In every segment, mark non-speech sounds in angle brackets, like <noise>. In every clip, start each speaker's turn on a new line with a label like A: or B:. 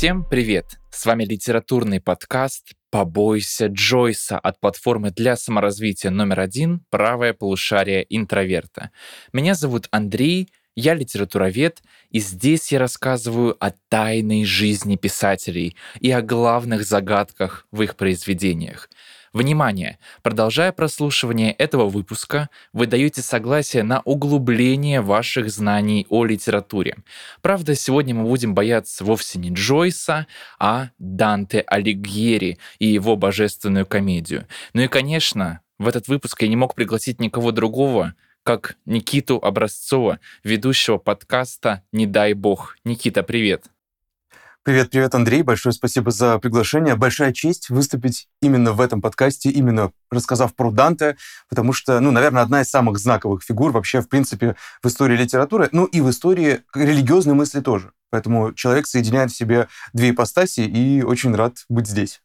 A: Всем привет! С вами литературный подкаст «Побойся Джойса» от платформы для саморазвития номер один «Правое полушарие интроверта». Меня зовут Андрей, я литературовед, и здесь я рассказываю о тайной жизни писателей и о главных загадках в их произведениях. Внимание! Продолжая прослушивание этого выпуска, вы даете согласие на углубление ваших знаний о литературе. Правда, сегодня мы будем бояться вовсе не Джойса, а Данте Алигьери и его божественную комедию. Ну и, конечно, в этот выпуск я не мог пригласить никого другого, как Никиту Образцова, ведущего подкаста «Не дай бог». Никита, привет!
B: Привет, привет, Андрей. Большое спасибо за приглашение. Большая честь выступить именно в этом подкасте, именно рассказав про Данте, потому что, ну, наверное, одна из самых знаковых фигур вообще, в принципе, в истории литературы, ну и в истории религиозной мысли тоже. Поэтому человек соединяет в себе две ипостаси, и очень рад быть здесь.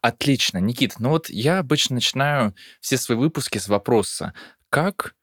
A: Отлично, Никит. Ну вот я обычно начинаю все свои выпуски с вопроса, как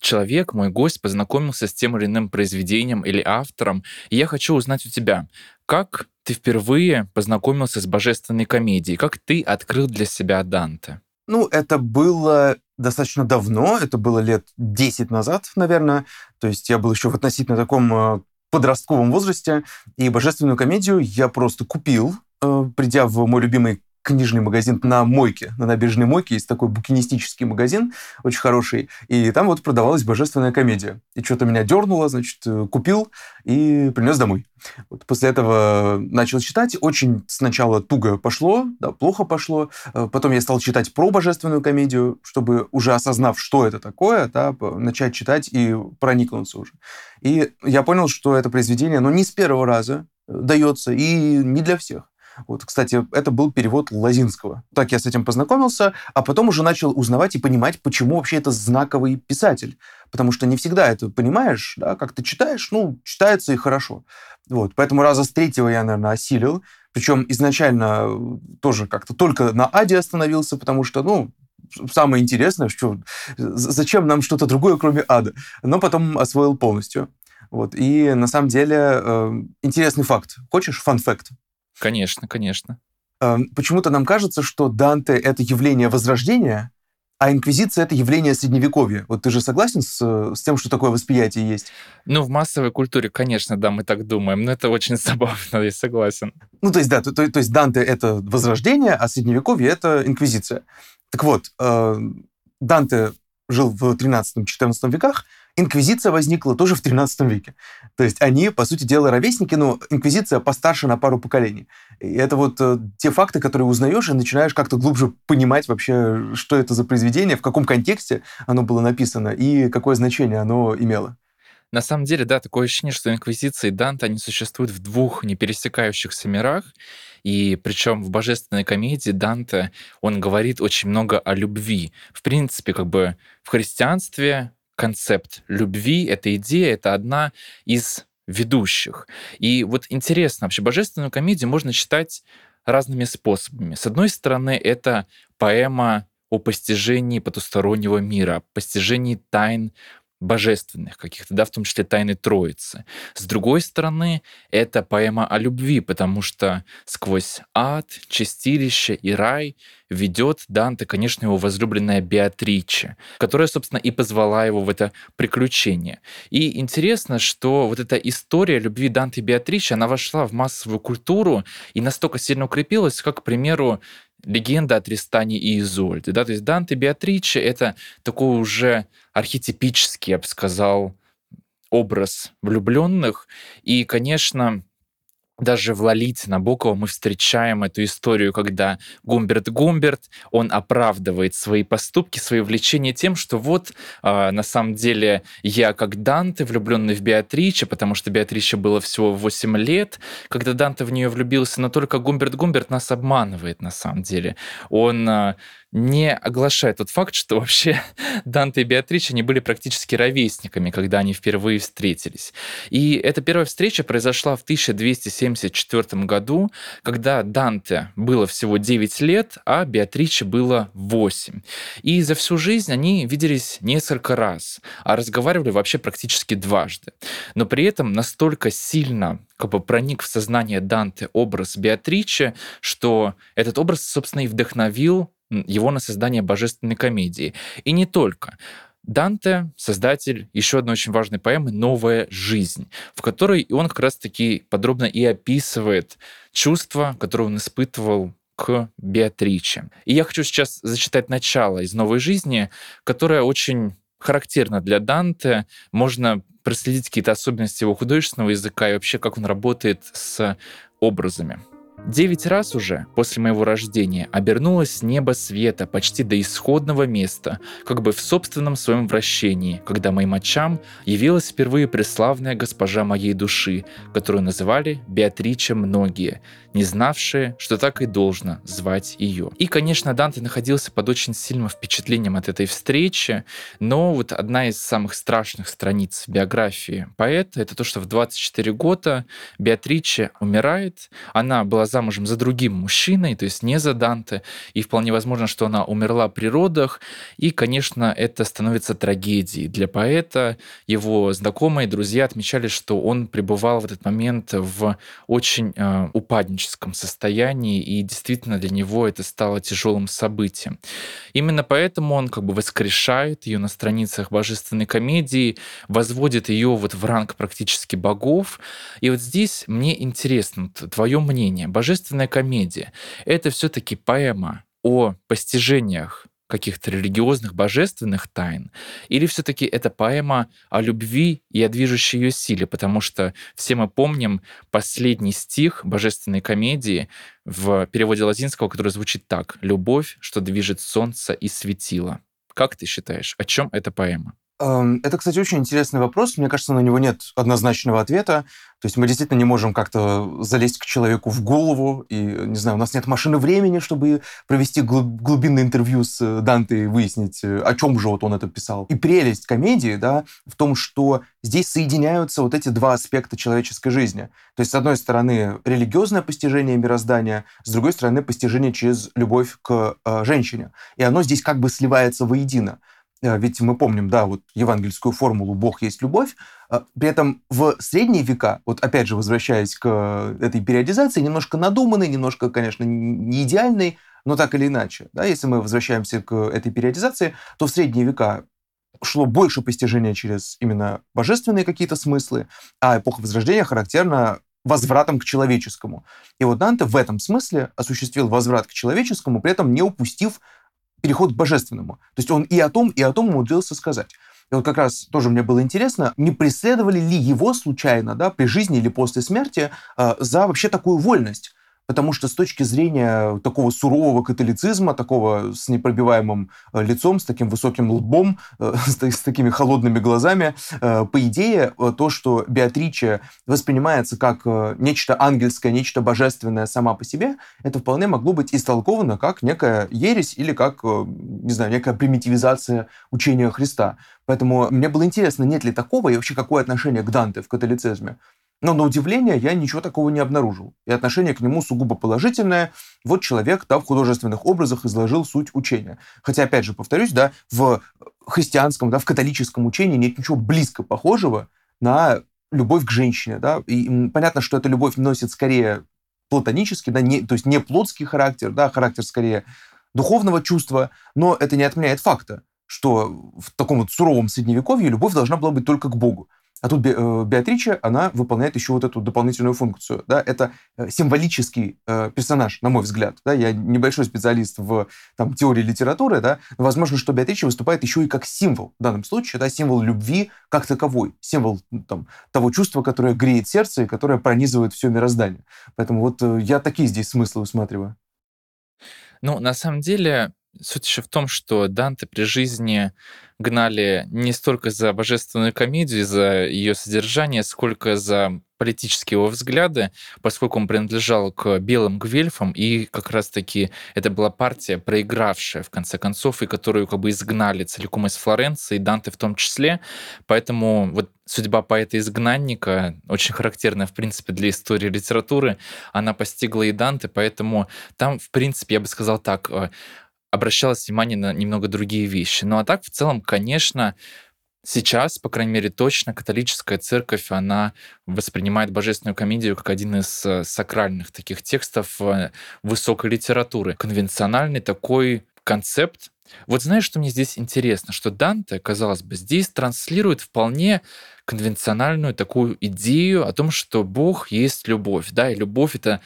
A: человек, мой гость, познакомился с тем или иным произведением или автором, и я хочу узнать у тебя, как ты впервые познакомился с божественной комедией, как ты открыл для себя Данте?
B: Ну, это было достаточно давно, это было лет 10 назад, наверное, то есть я был еще в относительно таком э, подростковом возрасте, и божественную комедию я просто купил, э, придя в мой любимый книжный магазин на Мойке, на набережной Мойке есть такой букинистический магазин, очень хороший, и там вот продавалась божественная комедия. И что-то меня дернуло, значит, э, купил и принес домой. Вот после этого начал читать, очень сначала туго пошло, да, плохо пошло, э, потом я стал читать про божественную комедию, чтобы уже осознав, что это такое, да, начать читать и проникнуться уже. И я понял, что это произведение, оно не с первого раза э, дается и не для всех. Вот, кстати, это был перевод Лазинского. Так я с этим познакомился, а потом уже начал узнавать и понимать, почему вообще это знаковый писатель. Потому что не всегда это понимаешь, да, как ты читаешь, ну, читается и хорошо. Вот, поэтому раза с третьего я, наверное, осилил. Причем изначально тоже как-то только на Аде остановился, потому что, ну, самое интересное, что зачем нам что-то другое, кроме ада. Но потом освоил полностью. Вот. И на самом деле э, интересный факт. Хочешь фан-факт?
A: Конечно, конечно.
B: Эм, почему-то нам кажется, что Данте — это явление Возрождения, а инквизиция — это явление Средневековья. Вот ты же согласен с, с тем, что такое восприятие есть?
A: Ну, в массовой культуре, конечно, да, мы так думаем, но это очень <laughs> забавно, я согласен.
B: Ну, то есть, да, то, то, то есть Данте — это Возрождение, а Средневековье — это инквизиция. Так вот, э, Данте жил в 13-14 веках, Инквизиция возникла тоже в 13 веке. То есть они, по сути дела, ровесники, но инквизиция постарше на пару поколений. И это вот э, те факты, которые узнаешь и начинаешь как-то глубже понимать вообще, что это за произведение, в каком контексте оно было написано и какое значение оно имело.
A: На самом деле, да, такое ощущение, что Инквизиция и Данте, они существуют в двух непересекающихся мирах, и причем в божественной комедии Данте, он говорит очень много о любви. В принципе, как бы в христианстве концепт любви, эта идея, это одна из ведущих. И вот интересно, вообще божественную комедию можно читать разными способами. С одной стороны, это поэма о постижении потустороннего мира, постижении тайн божественных каких-то, да, в том числе тайны Троицы. С другой стороны, это поэма о любви, потому что сквозь ад, чистилище и рай ведет Данте, конечно, его возлюбленная Беатриче, которая, собственно, и позвала его в это приключение. И интересно, что вот эта история любви Данте и Беатриче, она вошла в массовую культуру и настолько сильно укрепилась, как, к примеру, легенда о Тристане и Изольде. Да? То есть Данте Беатриче — это такой уже архетипический, я бы сказал, образ влюбленных. И, конечно, даже в Лолите Набокова мы встречаем эту историю, когда Гумберт Гумберт, он оправдывает свои поступки, свои влечения тем, что вот э, на самом деле я как Данте, влюбленный в Беатриче, потому что Беатриче было всего 8 лет, когда Данте в нее влюбился, но только Гумберт Гумберт нас обманывает на самом деле. Он э, не оглашает тот факт, что вообще <laughs> Данте и Беатрича, они были практически ровесниками, когда они впервые встретились. И эта первая встреча произошла в 1274 году, когда Данте было всего 9 лет, а Беатриче было 8. И за всю жизнь они виделись несколько раз, а разговаривали вообще практически дважды. Но при этом настолько сильно как бы проник в сознание Данте образ Беатриче, что этот образ, собственно, и вдохновил его на создание божественной комедии. И не только. Данте — создатель еще одной очень важной поэмы «Новая жизнь», в которой он как раз-таки подробно и описывает чувства, которые он испытывал к Беатриче. И я хочу сейчас зачитать начало из «Новой жизни», которое очень характерно для Данте. Можно проследить какие-то особенности его художественного языка и вообще, как он работает с образами. Девять раз уже после моего рождения обернулось небо света почти до исходного места, как бы в собственном своем вращении, когда моим очам явилась впервые преславная госпожа моей души, которую называли Беатрича многие, не знавшие, что так и должно звать ее. И, конечно, Данте находился под очень сильным впечатлением от этой встречи, но вот одна из самых страшных страниц биографии поэта — это то, что в 24 года Беатриче умирает, она была замужем за другим мужчиной, то есть не за Данте, и вполне возможно, что она умерла при родах, и, конечно, это становится трагедией для поэта. Его знакомые, друзья отмечали, что он пребывал в этот момент в очень э, упадническом состоянии, и действительно для него это стало тяжелым событием. Именно поэтому он как бы воскрешает ее на страницах божественной комедии, возводит ее вот в ранг практически богов. И вот здесь мне интересно твое мнение божественная комедия — это все таки поэма о постижениях каких-то религиозных, божественных тайн, или все-таки это поэма о любви и о движущей ее силе, потому что все мы помним последний стих божественной комедии в переводе латинского, который звучит так «Любовь, что движет солнце и светило». Как ты считаешь, о чем эта поэма?
B: Это, кстати, очень интересный вопрос. Мне кажется, на него нет однозначного ответа. То есть мы действительно не можем как-то залезть к человеку в голову. И, не знаю, у нас нет машины времени, чтобы провести глубинное интервью с Данте и выяснить, о чем же вот он это писал. И прелесть комедии да, в том, что здесь соединяются вот эти два аспекта человеческой жизни. То есть, с одной стороны, религиозное постижение мироздания, с другой стороны, постижение через любовь к э, женщине. И оно здесь как бы сливается воедино. Э, ведь мы помним, да, вот евангельскую формулу «Бог есть любовь», а, при этом в средние века, вот опять же возвращаясь к этой периодизации, немножко надуманной, немножко, конечно, не идеальной, но так или иначе, да, если мы возвращаемся к этой периодизации, то в средние века шло больше постижения через именно божественные какие-то смыслы, а эпоха Возрождения характерна возвратом к человеческому. И вот Данте в этом смысле осуществил возврат к человеческому, при этом не упустив переход к божественному. То есть он и о том, и о том умудрился сказать. И вот как раз тоже мне было интересно, не преследовали ли его случайно, да, при жизни или после смерти э, за вообще такую вольность потому что с точки зрения такого сурового католицизма, такого с непробиваемым э, лицом, с таким высоким лбом, э, <laughs> с, такими холодными глазами, э, по идее, то, что Беатриче воспринимается как нечто ангельское, нечто божественное сама по себе, это вполне могло быть истолковано как некая ересь или как, не знаю, некая примитивизация учения Христа. Поэтому мне было интересно, нет ли такого и вообще какое отношение к Данте в католицизме. Но на удивление я ничего такого не обнаружил. И отношение к нему сугубо положительное. Вот человек да, в художественных образах изложил суть учения. Хотя, опять же, повторюсь, да, в христианском, да, в католическом учении нет ничего близко похожего на любовь к женщине. Да? И понятно, что эта любовь носит скорее платонический, да, не, то есть не плотский характер, да, характер скорее духовного чувства, но это не отменяет факта, что в таком вот суровом средневековье любовь должна была быть только к Богу. А тут э, Беатрича, она выполняет еще вот эту дополнительную функцию. Да? Это э, символический э, персонаж, на мой взгляд. Да? Я небольшой специалист в там, теории литературы, да? но возможно, что Беатрича выступает еще и как символ в данном случае, да? символ любви как таковой, символ там, того чувства, которое греет сердце и которое пронизывает все мироздание. Поэтому вот я такие здесь смыслы усматриваю.
A: Ну, на самом деле, суть еще в том, что Данте при жизни гнали не столько за божественную комедию, за ее содержание, сколько за политические его взгляды, поскольку он принадлежал к белым гвельфам, и как раз-таки это была партия, проигравшая в конце концов, и которую как бы изгнали целиком из Флоренции, Данте в том числе. Поэтому вот судьба поэта-изгнанника, очень характерная, в принципе, для истории литературы, она постигла и Данте, поэтому там, в принципе, я бы сказал так, э, обращалось внимание на немного другие вещи. Ну а так, в целом, конечно, сейчас, по крайней мере, точно католическая церковь, она воспринимает божественную комедию как один из э, сакральных таких текстов э, высокой литературы. Конвенциональный такой концепт. Вот знаешь, что мне здесь интересно? Что Данте, казалось бы, здесь транслирует вполне конвенциональную такую идею о том, что Бог есть любовь, да, и любовь — это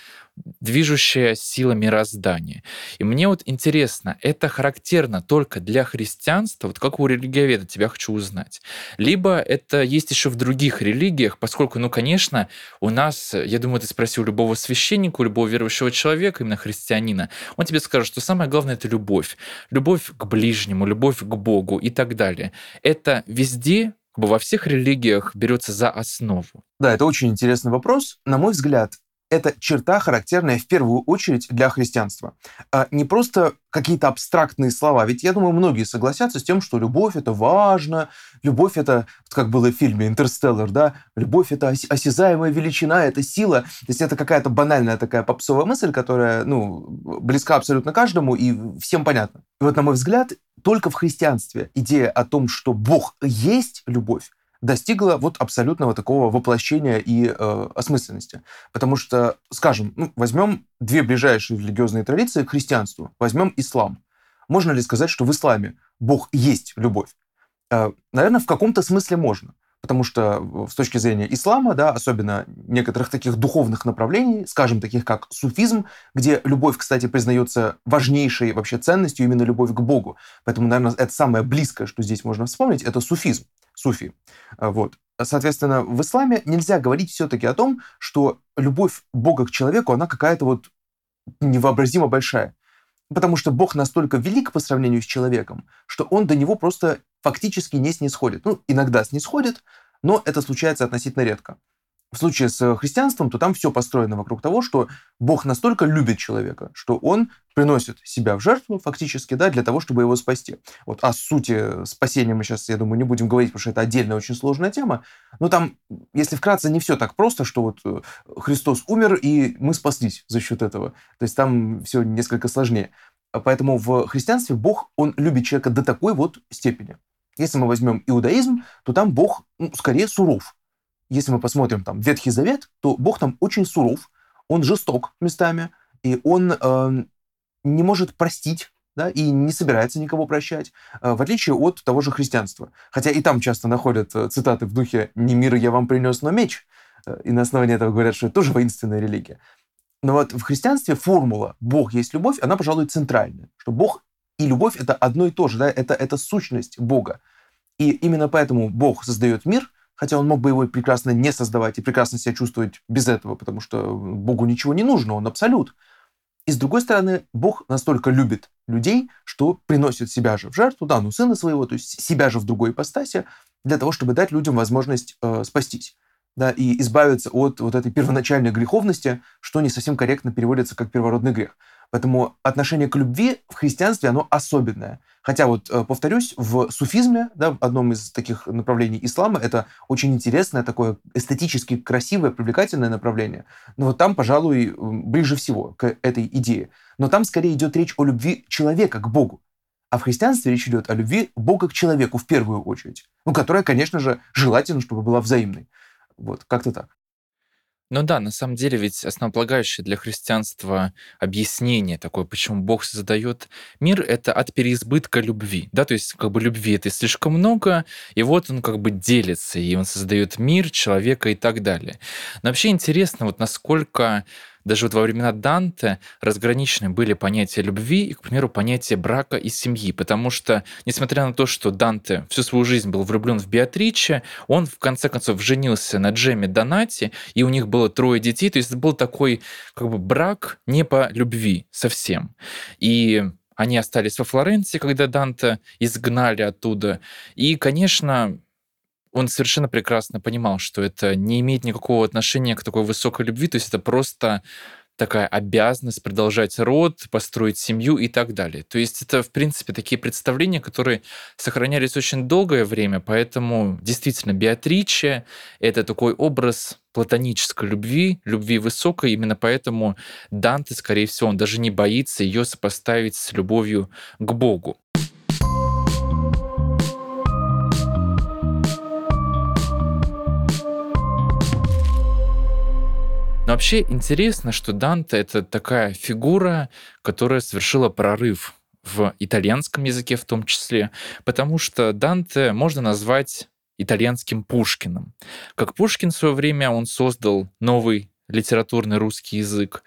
A: движущая сила мироздания. И мне вот интересно, это характерно только для христианства, вот как у религиоведа тебя хочу узнать, либо это есть еще в других религиях, поскольку, ну, конечно, у нас, я думаю, ты спросил любого священника, любого верующего человека, именно христианина, он тебе скажет, что самое главное — это любовь. Любовь к ближнему, любовь к Богу и так далее. Это везде во всех религиях берется за основу?
B: Да, это очень интересный вопрос. На мой взгляд, это черта, характерная в первую очередь для христианства. А не просто какие-то абстрактные слова. Ведь я думаю, многие согласятся с тем, что любовь это важно, любовь это, как было в фильме «Интерстеллар», да, любовь это осязаемая величина, это сила. То есть это какая-то банальная такая попсовая мысль, которая, ну, близка абсолютно каждому и всем понятна. И вот, на мой взгляд, только в христианстве идея о том, что Бог есть любовь, достигла вот абсолютного такого воплощения и э, осмысленности. Потому что, скажем, ну, возьмем две ближайшие религиозные традиции к христианству, возьмем ислам. Можно ли сказать, что в исламе Бог есть любовь? Э, наверное, в каком-то смысле можно. Потому что с точки зрения ислама, да, особенно некоторых таких духовных направлений, скажем, таких как суфизм, где любовь, кстати, признается важнейшей вообще ценностью, именно любовь к Богу. Поэтому, наверное, это самое близкое, что здесь можно вспомнить, это суфизм суфи. А, вот. Соответственно, в исламе нельзя говорить все-таки о том, что любовь Бога к человеку, она какая-то вот невообразимо большая. Потому что Бог настолько велик по сравнению с человеком, что он до него просто фактически не снисходит. Ну, иногда снисходит, но это случается относительно редко в случае с христианством, то там все построено вокруг того, что Бог настолько любит человека, что он приносит себя в жертву фактически, да, для того, чтобы его спасти. Вот о сути спасения мы сейчас, я думаю, не будем говорить, потому что это отдельная очень сложная тема. Но там, если вкратце, не все так просто, что вот э, Христос умер, и мы спаслись за счет этого. То есть там все несколько сложнее. Поэтому в христианстве Бог, он любит человека до такой вот степени. Если мы возьмем иудаизм, то там Бог ну, скорее суров если мы посмотрим там Ветхий Завет, то Бог там очень суров, он жесток местами, и он э, не может простить да, и не собирается никого прощать, э, в отличие от того же христианства. Хотя и там часто находят э, цитаты в духе «Не мир я вам принес, но меч», э, и на основании этого говорят, что это тоже воинственная религия. Но вот в христианстве формула «Бог есть любовь», она, пожалуй, центральная, что Бог и любовь — это одно и то же, да, это, это сущность Бога. И именно поэтому Бог создает мир — хотя он мог бы его прекрасно не создавать и прекрасно себя чувствовать без этого, потому что Богу ничего не нужно, он абсолют. И с другой стороны, Бог настолько любит людей, что приносит себя же в жертву, да, ну сына своего, то есть себя же в другой ипостаси, для того, чтобы дать людям возможность э, спастись да, и избавиться от вот этой первоначальной греховности, что не совсем корректно переводится как первородный грех. Поэтому отношение к любви в христианстве, оно особенное. Хотя вот, э, повторюсь, в суфизме, да, одном из таких направлений ислама, это очень интересное, такое эстетически красивое, привлекательное направление. Но вот там, пожалуй, ближе всего к этой идее. Но там скорее идет речь о любви человека к Богу. А в христианстве речь идет о любви Бога к человеку в первую очередь. Ну, которая, конечно же, желательно, чтобы была взаимной. Вот, как-то так.
A: Ну да, на самом деле ведь основополагающее для христианства объяснение такое, почему Бог создает мир, это от переизбытка любви. Да, то есть как бы любви это слишком много, и вот он как бы делится, и он создает мир, человека и так далее. Но вообще интересно, вот насколько даже вот во времена Данте разграничены были понятия любви и, к примеру, понятие брака и семьи, потому что, несмотря на то, что Данте всю свою жизнь был влюблен в Беатриче, он в конце концов женился на Джеме Донати, и у них было трое детей, то есть это был такой как бы брак не по любви совсем. И они остались во Флоренции, когда Данте изгнали оттуда. И, конечно, он совершенно прекрасно понимал, что это не имеет никакого отношения к такой высокой любви, то есть это просто такая обязанность продолжать род, построить семью и так далее. То есть это, в принципе, такие представления, которые сохранялись очень долгое время, поэтому действительно Беатриче — это такой образ платонической любви, любви высокой, именно поэтому Данте, скорее всего, он даже не боится ее сопоставить с любовью к Богу. Но вообще интересно, что Данте — это такая фигура, которая совершила прорыв в итальянском языке в том числе, потому что Данте можно назвать итальянским Пушкиным. Как Пушкин в свое время он создал новый литературный русский язык,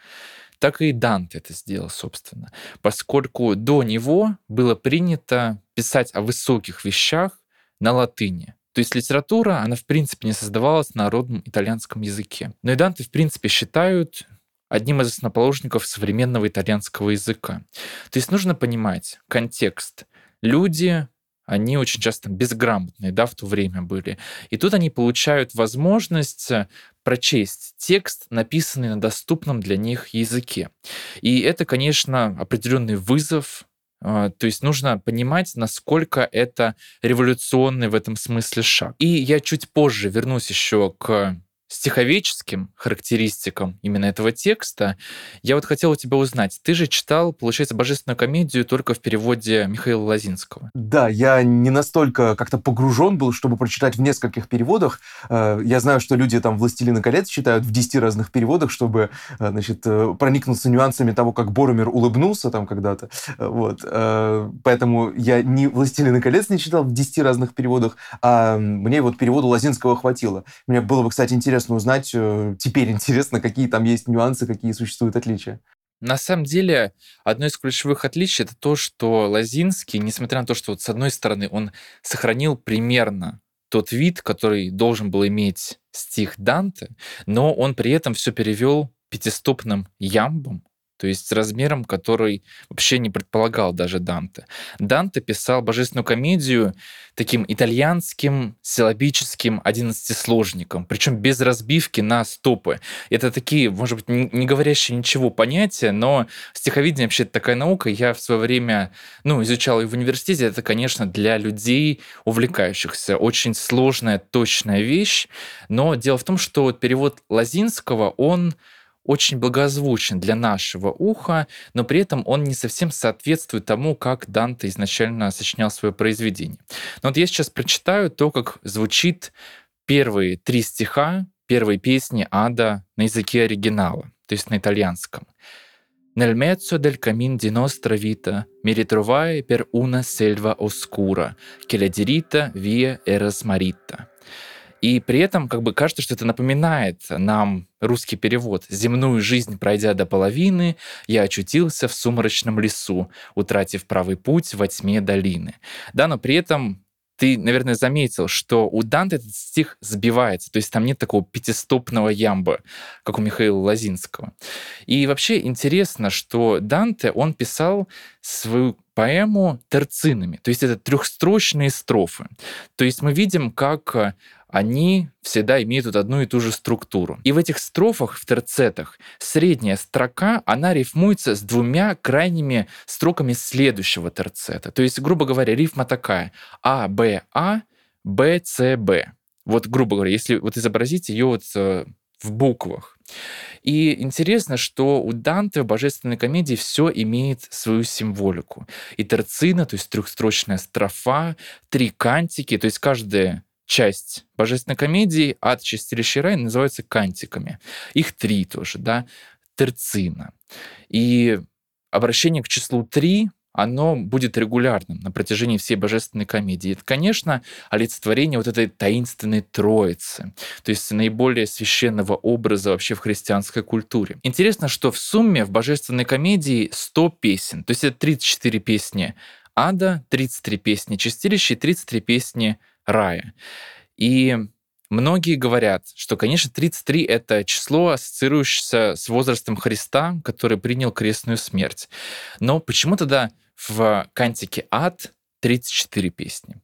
A: так и Данте это сделал, собственно, поскольку до него было принято писать о высоких вещах на латыни. То есть литература, она в принципе не создавалась на родном итальянском языке. Но и Данте в принципе считают одним из основоположников современного итальянского языка. То есть нужно понимать контекст. Люди, они очень часто безграмотные, да, в то время были. И тут они получают возможность прочесть текст, написанный на доступном для них языке. И это, конечно, определенный вызов то есть нужно понимать, насколько это революционный в этом смысле шаг. И я чуть позже вернусь еще к стиховеческим характеристикам именно этого текста, я вот хотел у тебя узнать. Ты же читал, получается, божественную комедию только в переводе Михаила Лозинского.
B: Да, я не настолько как-то погружен был, чтобы прочитать в нескольких переводах. Э, я знаю, что люди там «Властелина колец» читают в 10 разных переводах, чтобы э, значит, э, проникнуться нюансами того, как Боромер улыбнулся там когда-то. Вот. Поэтому я не «Властелина колец» не читал в 10 разных переводах, а мне вот перевода Лозинского хватило. Мне было бы, кстати, интересно интересно узнать, э, теперь интересно, какие там есть нюансы, какие существуют отличия.
A: На самом деле, одно из ключевых отличий это то, что Лазинский, несмотря на то, что вот с одной стороны он сохранил примерно тот вид, который должен был иметь стих Данте, но он при этом все перевел пятистопным ямбом, то есть с размером, который вообще не предполагал даже Данте. Данте писал божественную комедию таким итальянским силабическим одиннадцатисложником, причем без разбивки на стопы. Это такие, может быть, не говорящие ничего понятия, но стиховедение вообще такая наука. Я в свое время ну, изучал ее в университете. Это, конечно, для людей, увлекающихся. Очень сложная, точная вещь. Но дело в том, что перевод Лазинского, он очень благозвучен для нашего уха, но при этом он не совсем соответствует тому, как Данте изначально сочинял свое произведение. Но вот я сейчас прочитаю то, как звучит первые три стиха первой песни Ада на языке оригинала, то есть на итальянском. Nel mezzo del camin di nostra vita mi ritrovai per una selva oscura, che la diritta via era smarrita. И при этом как бы кажется, что это напоминает нам русский перевод. «Земную жизнь пройдя до половины, я очутился в сумрачном лесу, утратив правый путь во тьме долины». Да, но при этом ты, наверное, заметил, что у Данте этот стих сбивается, то есть там нет такого пятистопного ямба, как у Михаила Лазинского. И вообще интересно, что Данте, он писал свою поэму терцинами, то есть это трехстрочные строфы. То есть мы видим, как они всегда имеют вот одну и ту же структуру. И в этих строфах, в терцетах, средняя строка, она рифмуется с двумя крайними строками следующего терцета. То есть, грубо говоря, рифма такая А, Б, А, Б, С, Б. Вот, грубо говоря, если вот изобразить ее вот э, в буквах. И интересно, что у Данте в божественной комедии все имеет свою символику. И терцина, то есть трехстрочная строфа, три кантики, то есть каждая часть божественной комедии от чистилища рай называются кантиками. Их три тоже, да, терцина. И обращение к числу три оно будет регулярным на протяжении всей божественной комедии. Это, конечно, олицетворение вот этой таинственной троицы, то есть наиболее священного образа вообще в христианской культуре. Интересно, что в сумме в божественной комедии 100 песен, то есть это 34 песни ада, 33 песни чистилища и 33 песни рая. И многие говорят, что, конечно, 33 — это число, ассоциирующееся с возрастом Христа, который принял крестную смерть. Но почему тогда в кантике «Ад» 34 песни?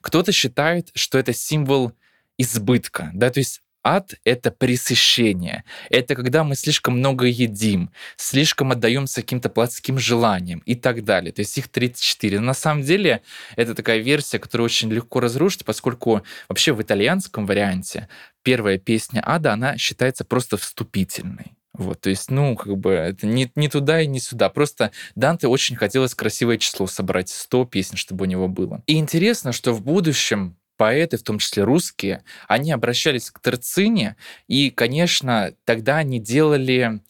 A: Кто-то считает, что это символ избытка, да, то есть Ад — это пресыщение. Это когда мы слишком много едим, слишком отдаемся каким-то плотским желаниям и так далее. То есть их 34. Но на самом деле это такая версия, которую очень легко разрушить, поскольку вообще в итальянском варианте первая песня Ада, она считается просто вступительной. Вот, то есть, ну, как бы, это не, не туда и не сюда. Просто Данте очень хотелось красивое число собрать, 100 песен, чтобы у него было. И интересно, что в будущем поэты, в том числе русские, они обращались к Терцине, и, конечно, тогда они делали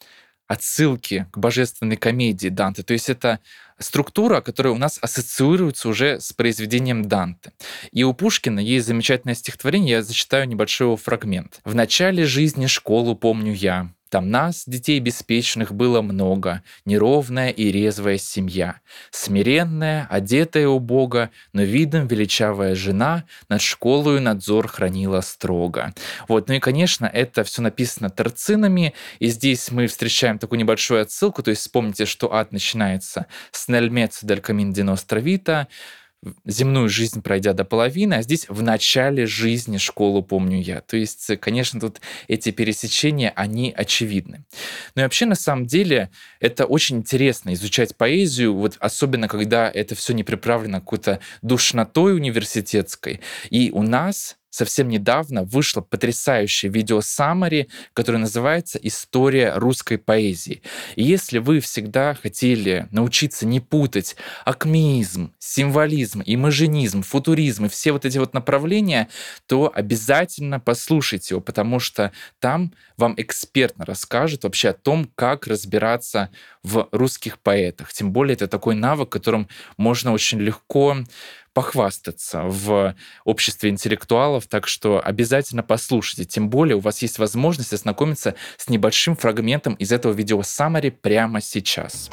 A: отсылки к божественной комедии Данте. То есть это структура, которая у нас ассоциируется уже с произведением Данте. И у Пушкина есть замечательное стихотворение, я зачитаю небольшой его фрагмент. «В начале жизни школу помню я, там нас, детей беспечных, было много, неровная и резвая семья. Смиренная, одетая у Бога, но видом величавая жена над школою надзор хранила строго. Вот, ну и, конечно, это все написано торцинами, и здесь мы встречаем такую небольшую отсылку, то есть вспомните, что ад начинается с «Нельмец дель камин ди ностра земную жизнь пройдя до половины, а здесь в начале жизни школу помню я. То есть, конечно, тут эти пересечения, они очевидны. Но и вообще, на самом деле, это очень интересно изучать поэзию, вот особенно когда это все не приправлено какой-то душнотой университетской. И у нас совсем недавно вышло потрясающее видео Самари, которое называется «История русской поэзии». И если вы всегда хотели научиться не путать акмеизм, символизм, имажинизм, футуризм и все вот эти вот направления, то обязательно послушайте его, потому что там вам экспертно расскажет вообще о том, как разбираться в русских поэтах. Тем более это такой навык, которым можно очень легко похвастаться в обществе интеллектуалов, так что обязательно послушайте. Тем более у вас есть возможность ознакомиться с небольшим фрагментом из этого видео Summary прямо сейчас.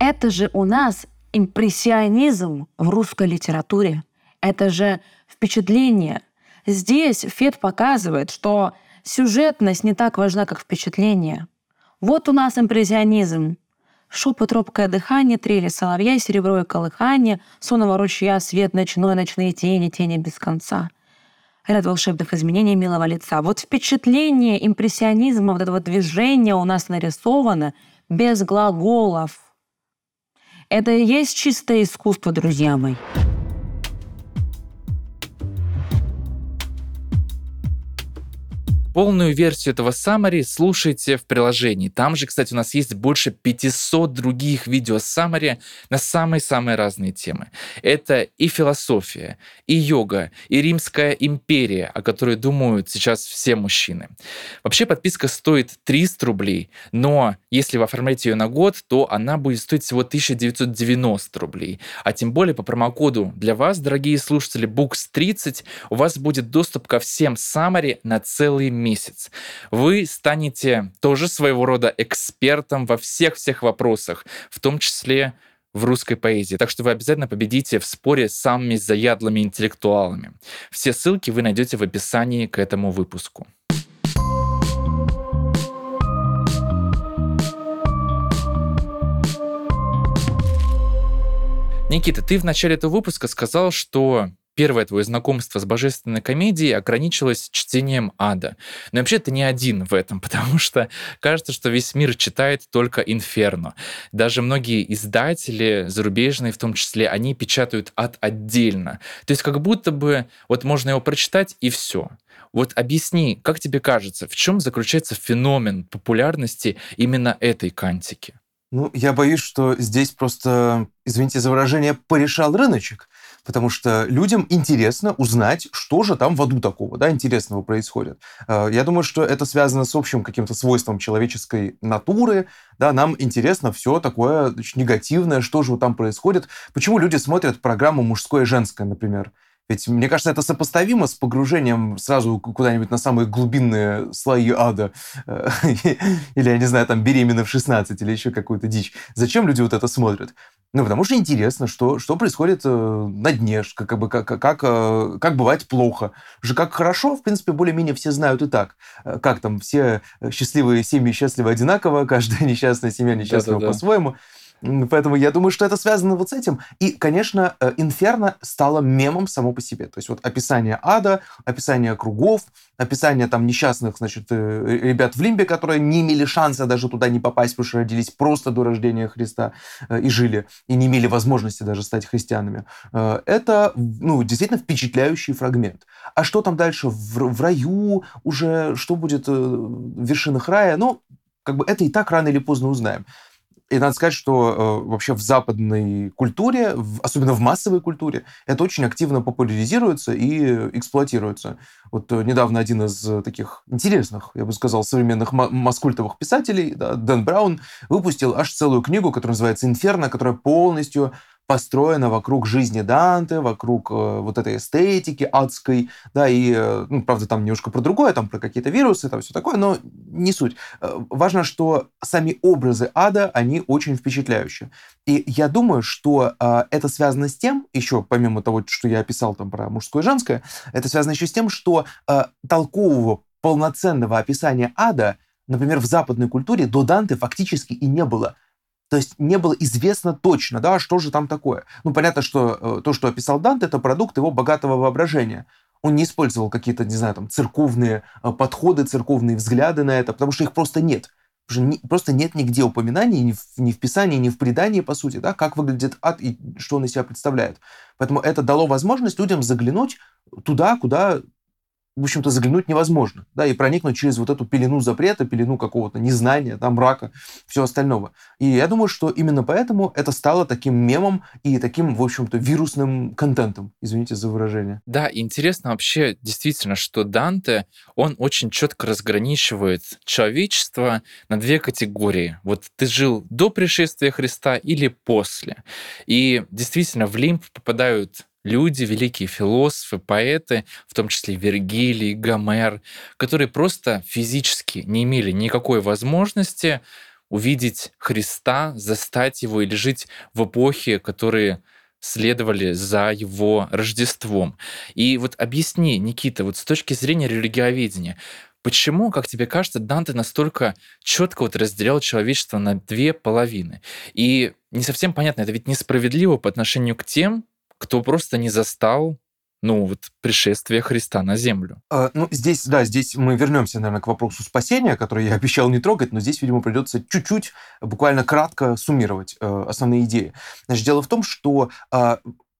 C: Это же у нас импрессионизм в русской литературе. Это же впечатление. Здесь Фет показывает, что сюжетность не так важна, как впечатление. Вот у нас импрессионизм. Шепот, робкое дыхание, трели соловья, серебро и колыхание, сонного ручья, свет ночной, ночные тени, тени без конца. Ряд волшебных изменений милого лица. Вот впечатление импрессионизма, вот это вот движение у нас нарисовано без глаголов. Это и есть чистое искусство, друзья мои.
A: Полную версию этого summary слушайте в приложении. Там же, кстати, у нас есть больше 500 других видео summary на самые-самые разные темы. Это и философия, и йога, и Римская империя, о которой думают сейчас все мужчины. Вообще подписка стоит 300 рублей, но если вы оформляете ее на год, то она будет стоить всего 1990 рублей. А тем более по промокоду для вас, дорогие слушатели, Books30, у вас будет доступ ко всем summary на целый месяц. Вы станете тоже своего рода экспертом во всех-всех вопросах, в том числе в русской поэзии. Так что вы обязательно победите в споре с самыми заядлыми интеллектуалами. Все ссылки вы найдете в описании к этому выпуску. Никита, ты в начале этого выпуска сказал, что первое твое знакомство с божественной комедией ограничилось чтением ада. Но вообще ты не один в этом, <laughs> потому что кажется, что весь мир читает только «Инферно». Даже многие издатели, зарубежные в том числе, они печатают ад отдельно. То есть как будто бы вот можно его прочитать и все. Вот объясни, как тебе кажется, в чем заключается феномен популярности именно этой кантики?
B: Ну, я боюсь, что здесь просто, извините за выражение, порешал рыночек потому что людям интересно узнать, что же там в аду такого, да, интересного происходит. Э, я думаю, что это связано с общим каким-то свойством человеческой натуры, да, нам интересно все такое значит, негативное, что же там происходит. Почему люди смотрят программу «Мужское и женское», например? Ведь, мне кажется, это сопоставимо с погружением сразу куда-нибудь на самые глубинные слои ада. Э, <laughs> или, я не знаю, там, беременна в 16 или еще какую-то дичь. Зачем люди вот это смотрят? Ну, потому что интересно, что, что происходит э, на дне, как, бы, как, как, э, как бывает плохо. Же как хорошо, в принципе, более-менее все знают и так. Как там, все счастливые семьи счастливы одинаково, <laughs> каждая несчастная семья несчастлива по-своему. Поэтому я думаю, что это связано вот с этим. И, конечно, э, Инферно стало мемом само по себе. То есть вот описание ада, описание кругов, описание там несчастных, значит, э, ребят в Лимбе, которые не имели шанса даже туда не попасть, потому что родились просто до рождения Христа э, и жили, и не имели возможности даже стать христианами. Это, ну, действительно впечатляющий фрагмент. А что там дальше в, в раю уже, что будет в вершинах рая? Ну, как бы это и так рано или поздно узнаем. И надо сказать, что э, вообще в западной культуре, в, особенно в массовой культуре, это очень активно популяризируется и эксплуатируется. Вот э, недавно один из э, таких интересных, я бы сказал, современных маскультовых писателей, да, Дэн Браун, выпустил аж целую книгу, которая называется «Инферно», которая полностью построена вокруг жизни Данте, вокруг э, вот этой эстетики адской, да, и, э, ну, правда, там немножко про другое, там про какие-то вирусы, там все такое, но не суть. Э, важно, что сами образы ада, они очень впечатляющие. И я думаю, что это связано с тем, еще помимо того, что я описал там про мужское и женское, это связано еще с тем, что толкового полноценного описания ада, например, в западной культуре до Данте фактически и не было. То есть не было известно точно, да, что же там такое. Ну, понятно, что э, то, что описал Данте, это продукт его богатого воображения. Он не использовал какие-то, не знаю, там, церковные э, подходы, церковные взгляды на это, потому что их просто нет. Просто нет нигде упоминаний ни в, ни в Писании, ни в предании, по сути, да, как выглядит ад и что он из себя представляет. Поэтому это дало возможность людям заглянуть туда, куда в общем-то, заглянуть невозможно, да, и проникнуть через вот эту пелену запрета, пелену какого-то незнания, там, мрака, все остального. И я думаю, что именно поэтому это стало таким мемом и таким, в общем-то, вирусным контентом, извините за выражение.
A: Да, интересно вообще действительно, что Данте, он очень четко разграничивает человечество на две категории. Вот ты жил до пришествия Христа или после. И действительно, в лимб попадают люди, великие философы, поэты, в том числе Вергилий, Гомер, которые просто физически не имели никакой возможности увидеть Христа, застать его или жить в эпохе, которые следовали за его Рождеством. И вот объясни, Никита, вот с точки зрения религиоведения, Почему, как тебе кажется, Данте настолько четко вот разделял человечество на две половины? И не совсем понятно, это ведь несправедливо по отношению к тем, кто просто не застал ну, вот пришествие Христа на землю.
B: А, ну, здесь, да, здесь мы вернемся, наверное, к вопросу спасения, который я <laughs> обещал не трогать, но здесь, видимо, придется чуть-чуть, буквально кратко суммировать э, основные идеи. Значит, дело в том, что э,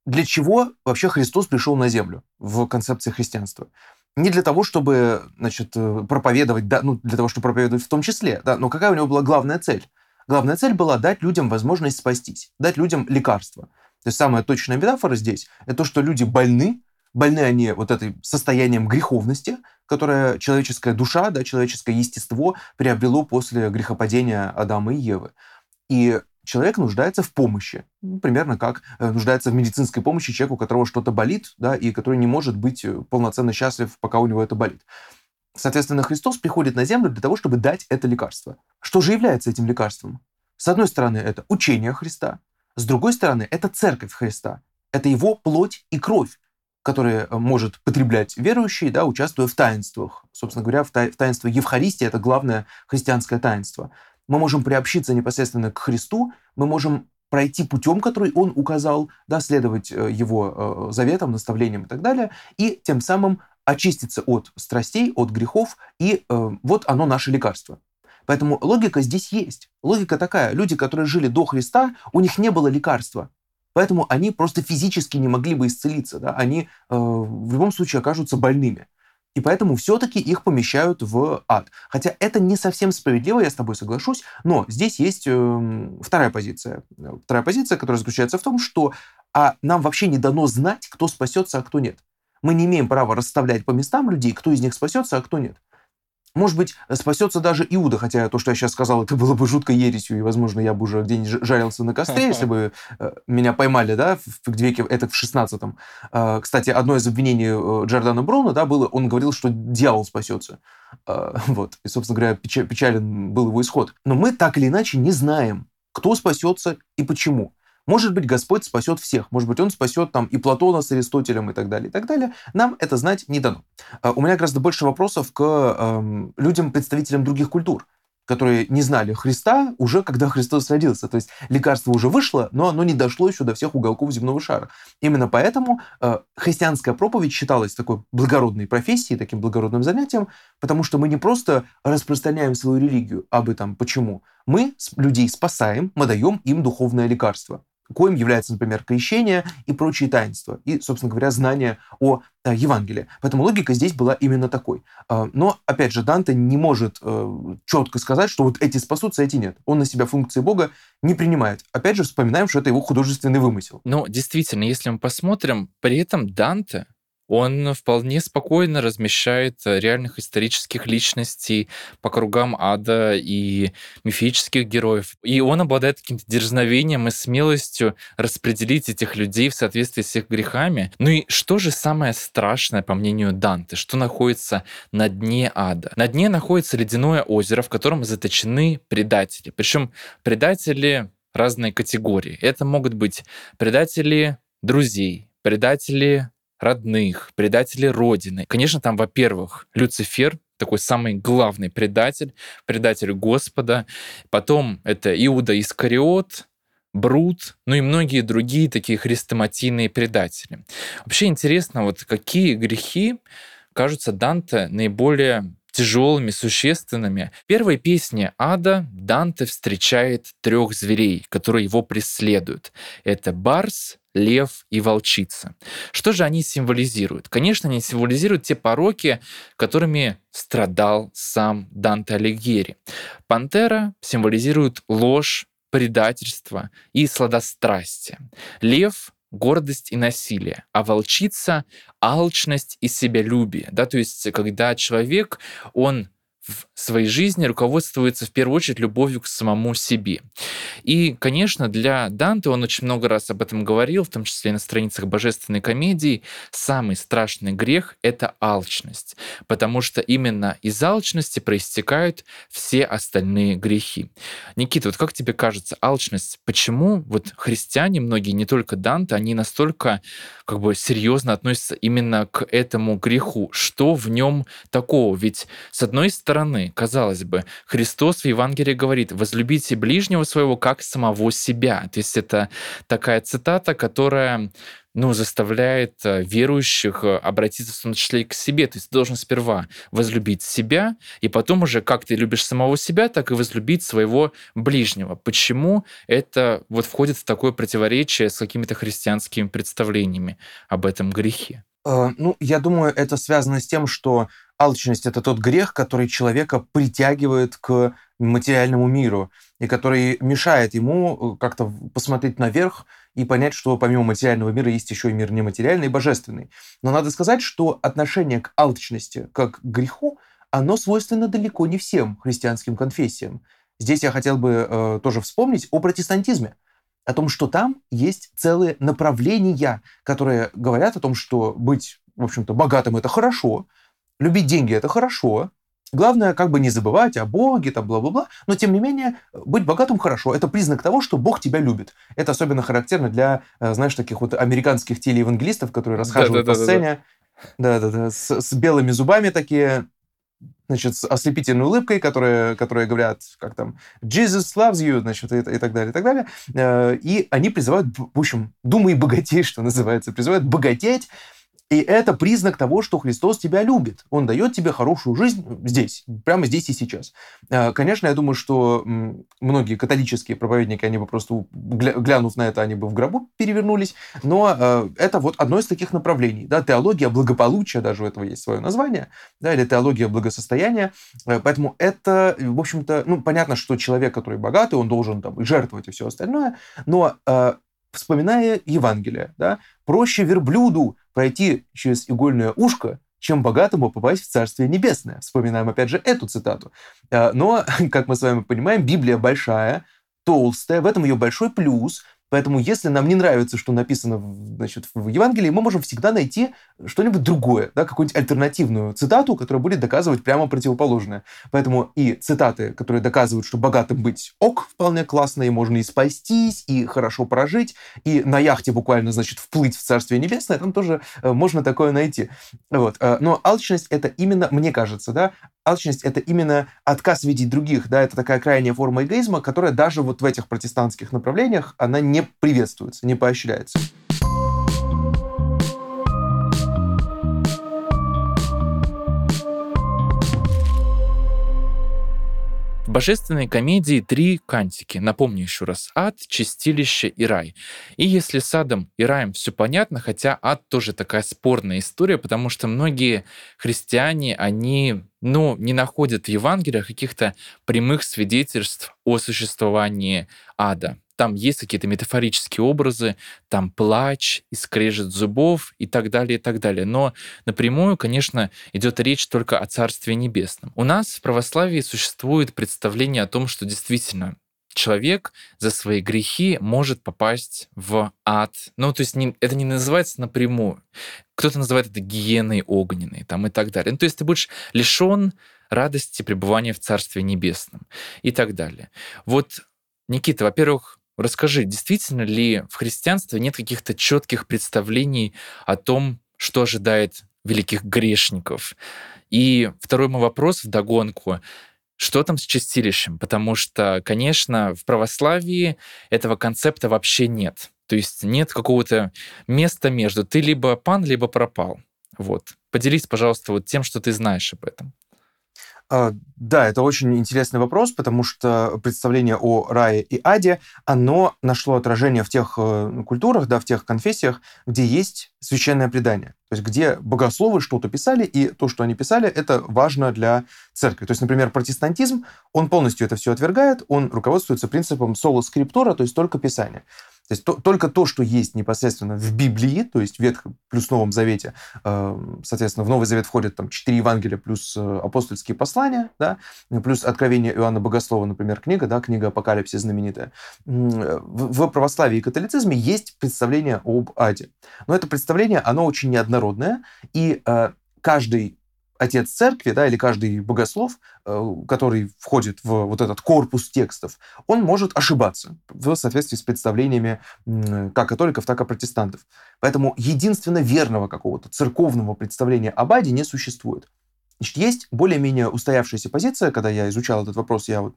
B: для чего вообще Христос пришел на землю в концепции христианства? Не для того, чтобы, значит, э, проповедовать, да, ну, для того, чтобы проповедовать в том числе, да, но какая у него была главная цель? Главная цель была дать людям возможность спастись, дать людям лекарство. То есть самая точная метафора здесь – это то, что люди больны, больны они вот этим состоянием греховности, которое человеческая душа, да, человеческое естество приобрело после грехопадения Адама и Евы. И человек нуждается в помощи. Ну, примерно как э, нуждается в медицинской помощи человек, у которого что-то болит, да, и который не может быть э, полноценно счастлив, пока у него это болит. Соответственно, Христос приходит на землю для того, чтобы дать это лекарство. Что же является этим лекарством? С одной стороны, это учение Христа, с другой стороны, это церковь Христа. Это его плоть и кровь, которые э, может потреблять верующий, да, участвуя в таинствах. Собственно говоря, в, та- в таинство Евхаристии это главное христианское таинство. Мы можем приобщиться непосредственно к Христу, мы можем пройти путем, который он указал, да, следовать э, его э, заветам, наставлениям и так далее, и тем самым очиститься от страстей, от грехов, и э, вот оно наше лекарство. Поэтому логика здесь есть. Логика такая. Люди, которые жили до Христа, у них не было лекарства. Поэтому они просто физически не могли бы исцелиться. Да? Они э, в любом случае окажутся больными. И поэтому все-таки их помещают в ад. Хотя это не совсем справедливо, я с тобой соглашусь, но здесь есть э, вторая позиция. Вторая позиция, которая заключается в том, что а нам вообще не дано знать, кто спасется, а кто нет. Мы не имеем права расставлять по местам людей, кто из них спасется, а кто нет. Может быть, спасется даже Иуда, хотя то, что я сейчас сказал, это было бы жуткой ересью, и, возможно, я бы уже где-нибудь жарился на костре, если бы э, меня поймали, да, в веке, это в 16-м. Э, кстати, одно из обвинений э, Джордана Бруна, да, было, он говорил, что дьявол спасется. <laughs> Вот, и, собственно говоря, печален был его исход. Но мы так или иначе не знаем, кто спасется и почему. Может быть, Господь спасет всех. Может быть, Он спасет там и Платона с Аристотелем и так далее, и так далее. Нам это знать не дано. А, у меня гораздо больше вопросов к эм, людям, представителям других культур. которые не знали Христа уже когда Христос родился. То есть лекарство уже вышло, но оно не дошло еще до всех уголков земного шара. Именно поэтому э, христианская проповедь считалась такой благородной профессией, таким благородным занятием, потому что мы не просто распространяем свою религию, а об этом почему. Мы людей спасаем, мы даем им духовное лекарство коим является, например, крещение и прочие таинства, и, собственно говоря, знание о э, Евангелии. Поэтому логика здесь была именно такой. Э, но, опять же, Данте не может э, четко сказать, что вот эти спасутся, а эти нет. Он на себя функции Бога не принимает. Опять же, вспоминаем, что это его художественный вымысел.
A: Ну, действительно, если мы посмотрим, при этом Данте он вполне спокойно размещает э, реальных исторических личностей по кругам ада и мифических героев. И он обладает каким-то дерзновением и смелостью распределить этих людей в соответствии с их грехами. Ну и что же самое страшное, по мнению Данте, что находится на дне ада? На дне находится ледяное озеро, в котором заточены предатели. Причем предатели разной категории. Это могут быть предатели друзей, предатели родных, предатели Родины. Конечно, там, во-первых, Люцифер, такой самый главный предатель, предатель Господа. Потом это Иуда Искариот, Брут, ну и многие другие такие хрестоматийные предатели. Вообще интересно, вот какие грехи кажутся Данте наиболее тяжелыми, существенными. В первой песне Ада Данте встречает трех зверей, которые его преследуют. Это барс, лев и волчица. Что же они символизируют? Конечно, они символизируют те пороки, которыми страдал сам Данте Алигьери. Пантера символизирует ложь, предательство и сладострастие. Лев гордость и насилие, а волчица — алчность и себялюбие. Да? То есть когда человек, он в своей жизни руководствуется в первую очередь любовью к самому себе. И, конечно, для Данте, он очень много раз об этом говорил, в том числе и на страницах божественной комедии, самый страшный грех — это алчность, потому что именно из алчности проистекают все остальные грехи. Никита, вот как тебе кажется, алчность, почему вот христиане, многие, не только Данте, они настолько как бы серьезно относятся именно к этому греху? Что в нем такого? Ведь, с одной стороны, казалось бы, Христос в Евангелии говорит, возлюбите ближнего своего как самого себя. То есть это такая цитата, которая ну, заставляет э, верующих э, обратиться в том числе и к себе. То есть ты должен сперва возлюбить себя, и потом уже, как ты любишь самого себя, так и возлюбить своего ближнего. Почему это вот входит в такое противоречие с какими-то христианскими представлениями об этом грехе?
B: Э, ну, я думаю, это связано с тем, что алчность — это тот грех, который человека притягивает к материальному миру и который мешает ему э, как-то посмотреть наверх и понять, что помимо материального мира есть еще и мир нематериальный и божественный. Но надо сказать, что отношение к алчности как к греху, оно свойственно далеко не всем христианским конфессиям. Здесь я хотел бы э, тоже вспомнить о протестантизме о том, что там есть целые направления, которые говорят о том, что быть, в общем-то, богатым – это хорошо, любить деньги – это хорошо, Главное, как бы не забывать о Боге, там, бла-бла-бла, но, тем не менее, быть богатым хорошо. Это признак того, что Бог тебя любит. Это особенно характерно для, э, знаешь, таких вот американских телеевангелистов, которые расхаживают да, да, по сцене. Да-да-да, с, с белыми зубами такие, значит, с ослепительной улыбкой, которые, которые говорят, как там, Jesus loves you, значит, и, и так далее, и так далее. Э, и они призывают, в общем, думай богатей, что называется, призывают богатеть, и это признак того, что Христос тебя любит. Он дает тебе хорошую жизнь здесь, прямо здесь и сейчас. Э, конечно, я думаю, что многие католические проповедники, они бы просто, глянув на это, они бы в гробу перевернулись. Но э, это вот одно из таких направлений. Да, теология благополучия, даже у этого есть свое название, да, или теология благосостояния. Э, поэтому это, в общем-то, ну, понятно, что человек, который богатый, он должен там жертвовать и все остальное, но вспоминая Евангелие, да, проще верблюду пройти через игольное ушко, чем богатому попасть в Царствие Небесное. Вспоминаем опять же эту цитату. А, но, <laughs> как мы с вами понимаем, Библия большая, толстая, в этом ее большой плюс, Поэтому, если нам не нравится, что написано значит, в Евангелии, мы можем всегда найти что-нибудь другое, да, какую-нибудь альтернативную цитату, которая будет доказывать прямо противоположное. Поэтому и цитаты, которые доказывают, что богатым быть ок, вполне классно, и можно и спастись, и хорошо прожить, и на яхте буквально, значит, вплыть в Царствие Небесное, там тоже э, можно такое найти. Вот. Э, но алчность — это именно, мне кажется, да, алчность — это именно отказ видеть других, да, это такая крайняя форма эгоизма, которая даже вот в этих протестантских направлениях, она не приветствуется, не поощряется.
A: божественной комедии три кантики. Напомню еще раз. Ад, чистилище и рай. И если с адом и раем все понятно, хотя ад тоже такая спорная история, потому что многие христиане, они ну, не находят в Евангелиях каких-то прямых свидетельств о существовании ада там есть какие-то метафорические образы, там плач, и скрежет зубов и так далее, и так далее. Но напрямую, конечно, идет речь только о Царстве Небесном. У нас в православии существует представление о том, что действительно человек за свои грехи может попасть в ад. Ну, то есть не, это не называется напрямую. Кто-то называет это гиеной огненной там, и так далее. Ну, то есть ты будешь лишен радости пребывания в Царстве Небесном и так далее. Вот, Никита, во-первых, Расскажи, действительно ли в христианстве нет каких-то четких представлений о том, что ожидает великих грешников? И второй мой вопрос в догонку. Что там с чистилищем? Потому что, конечно, в православии этого концепта вообще нет. То есть нет какого-то места между. Ты либо пан, либо пропал. Вот. Поделись, пожалуйста, вот тем, что ты знаешь об этом.
B: А, да, это очень интересный вопрос, потому что представление о рае и аде, оно нашло отражение в тех э, культурах, да, в тех конфессиях, где есть священное предание. То есть где богословы что-то писали, и то, что они писали, это важно для церкви. То есть, например, протестантизм, он полностью это все отвергает, он руководствуется принципом соло скриптура, то есть только писание. То есть то, только то, что есть непосредственно в Библии, то есть в Ветхом плюс Новом Завете, э, соответственно, в Новый Завет входят там четыре Евангелия плюс э, апостольские послания, да, плюс Откровение Иоанна Богослова, например, книга, да, книга Апокалипсис знаменитая. В, в православии и католицизме есть представление об аде. Но это представление, оно очень неоднородное, и э, каждый отец церкви, да, или каждый богослов, э, который входит в вот этот корпус текстов, он может ошибаться в соответствии с представлениями как католиков, так и протестантов. Поэтому единственно верного какого-то церковного представления об Аде не существует. Значит, есть более-менее устоявшаяся позиция, когда я изучал этот вопрос, я вот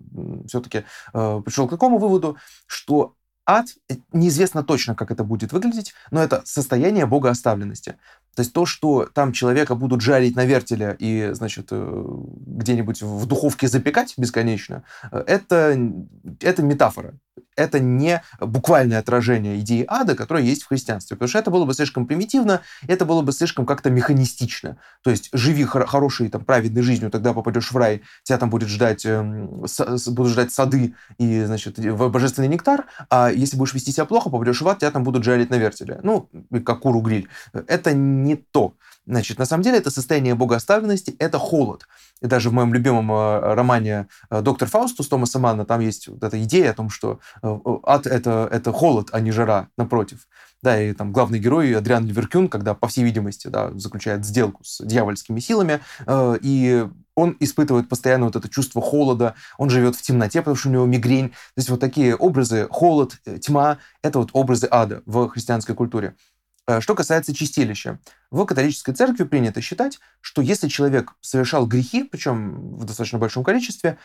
B: все-таки э, пришел к такому выводу, что ад, э, неизвестно точно, как это будет выглядеть, но это состояние богооставленности. То есть то, что там человека будут жарить на вертеле и, значит, э, где-нибудь в духовке запекать бесконечно, э, это, это метафора. Это не буквальное отражение идеи ада, которая есть в христианстве. Потому что это было бы слишком примитивно, это было бы слишком как-то механистично. То есть живи хор- хорошей, там, праведной жизнью, тогда попадешь в рай, тебя там будет ждать, э, будут ждать сады и, значит, божественный нектар, а если будешь вести себя плохо, попадешь в ад, тебя там будут жарить на вертеле. Ну, как куру гриль. Это не то. Значит, на самом деле это состояние богооставленности, это холод. И даже в моем любимом э, романе э, «Доктор Фаустус» Томаса Манна там есть вот эта идея о том, что э, ад это, — это холод, а не жара, напротив. Да, и там главный герой Адриан Ливеркюн, когда, по всей видимости, да, заключает сделку с дьявольскими силами, и он испытывает постоянно вот это чувство холода, он живет в темноте, потому что у него мигрень. То есть вот такие образы, холод, тьма, это вот образы ада в христианской культуре. Э, что касается чистилища, в католической церкви принято считать, что если человек совершал грехи, причем в достаточно большом количестве,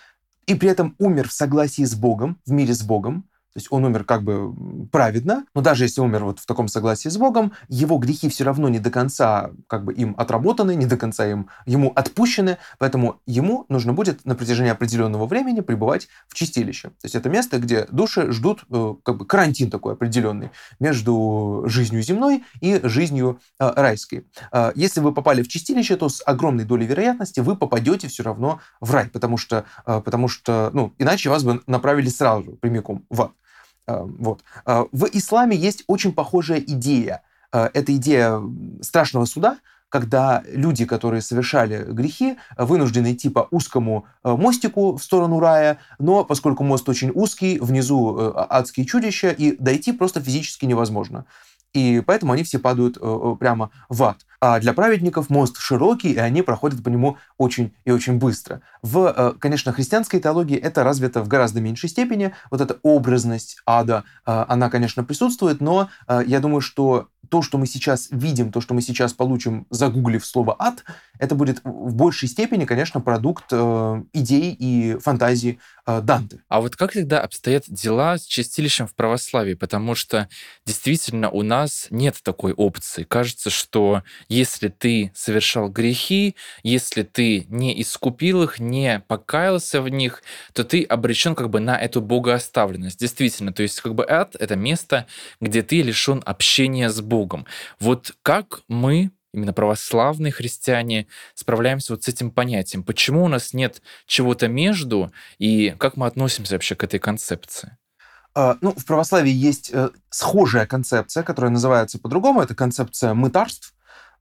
B: и при этом умер в согласии с Богом, в мире с Богом, то есть он умер как бы праведно, но даже если умер вот в таком согласии с Богом, его грехи все равно не до конца как бы им отработаны, не до конца им, ему отпущены, поэтому ему нужно будет на протяжении определенного времени пребывать в чистилище. То есть это место, где души ждут э, как бы карантин такой определенный между жизнью земной и жизнью э, райской. Э, если вы попали в чистилище, то с огромной долей вероятности вы попадете все равно в рай, потому что, потому что ну, иначе вас бы направили сразу прямиком в. Э, вот. Э, в исламе есть очень похожая идея. Э, это идея страшного суда, когда люди, которые совершали грехи, вынуждены идти по узкому мостику в сторону рая, но поскольку мост очень узкий, внизу адские чудища, и дойти просто физически невозможно. И поэтому они все падают прямо в ад. А для праведников мост широкий, и они проходят по нему очень и очень быстро. В, э, конечно, христианской теологии это развито в гораздо меньшей степени. Вот эта образность ада, э, она, конечно, присутствует, но э, я думаю, что то, что мы сейчас видим, то, что мы сейчас получим, загуглив слово «ад», это будет в большей степени, конечно, продукт идей и фантазии Данте.
A: А вот как тогда обстоят дела с чистилищем в православии? Потому что действительно у нас нет такой опции. Кажется, что если ты совершал грехи, если ты не искупил их, не покаялся в них, то ты обречен как бы на эту богооставленность. Действительно, то есть как бы ад — это место, где ты лишен общения с Богом. Вот как мы именно православные христиане справляемся вот с этим понятием? Почему у нас нет чего-то между, и как мы относимся вообще к этой концепции?
B: А, ну, в православии есть э, схожая концепция, которая называется по-другому. Это концепция мытарств.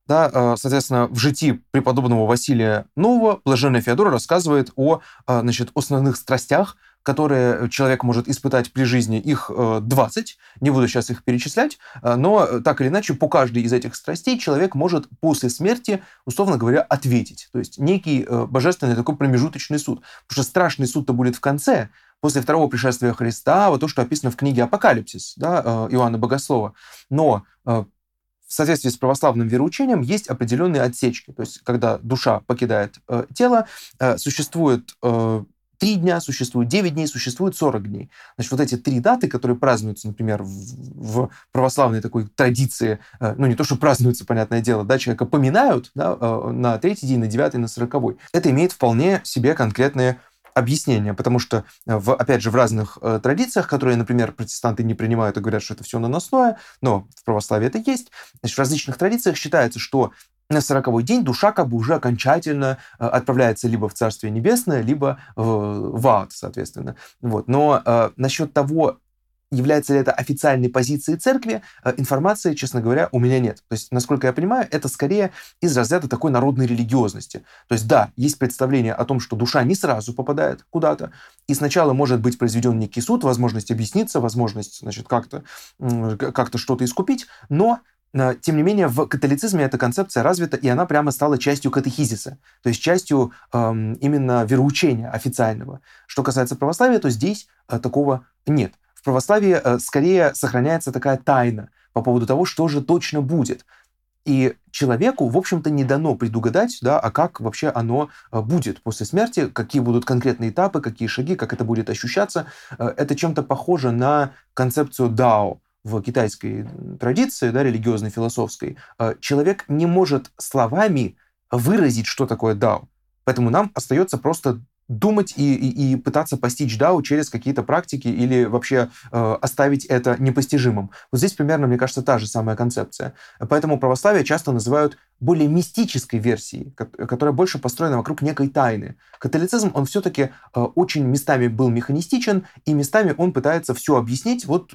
B: Да, э, соответственно, в житии преподобного Василия Нового блаженный Феодор рассказывает о э, значит, основных страстях, которые человек может испытать при жизни, их 20, не буду сейчас их перечислять, но так или иначе по каждой из этих страстей человек может после смерти, условно говоря, ответить. То есть некий божественный такой промежуточный суд. Потому что страшный суд-то будет в конце, после второго пришествия Христа, вот то, что описано в книге «Апокалипсис» да, э, Иоанна Богослова. Но э, в соответствии с православным вероучением есть определенные отсечки. То есть, когда душа покидает э, тело, э, существует э, 3 дня, существует 9 дней, существует 40 дней. Значит, вот эти три даты, которые празднуются, например, в, в православной такой традиции, э, ну, не то, что празднуются, понятное дело, да, человека поминают да, э, на третий день, на девятый, на сороковой. Это имеет вполне себе конкретные объяснение, потому что, э, в, опять же, в разных э, традициях, которые, например, протестанты не принимают и говорят, что это все наносное, но в православии это есть, значит, в различных традициях считается, что на сороковой день душа как бы уже окончательно э, отправляется либо в Царствие Небесное, либо в, в ад, соответственно. Вот. Но э, насчет того, является ли это официальной позицией церкви, э, информации, честно говоря, у меня нет. То есть, насколько я понимаю, это скорее из разряда такой народной религиозности. То есть, да, есть представление о том, что душа не сразу попадает куда-то, и сначала может быть произведен некий суд, возможность объясниться, возможность, значит, как-то как что-то искупить, но э, тем не менее, в католицизме эта концепция развита, и она прямо стала частью катехизиса, то есть частью эм, именно вероучения официального. Что касается православия, то здесь э, такого нет в православии э, скорее сохраняется такая тайна по поводу того, что же точно будет. И человеку, в общем-то, не дано предугадать, да, а как вообще оно э, будет после смерти, какие будут конкретные этапы, какие шаги, как это будет ощущаться. Э, это чем-то похоже на концепцию дао в китайской традиции, да, религиозной, философской. Человек не может словами выразить, что такое дао. Поэтому нам остается просто думать и, и, и пытаться постичь DAO через какие-то практики или вообще э, оставить это непостижимым. Вот здесь примерно, мне кажется, та же самая концепция. Поэтому православие часто называют более мистической версией, которая больше построена вокруг некой тайны. Католицизм, он все-таки э, очень местами был механистичен, и местами он пытается все объяснить вот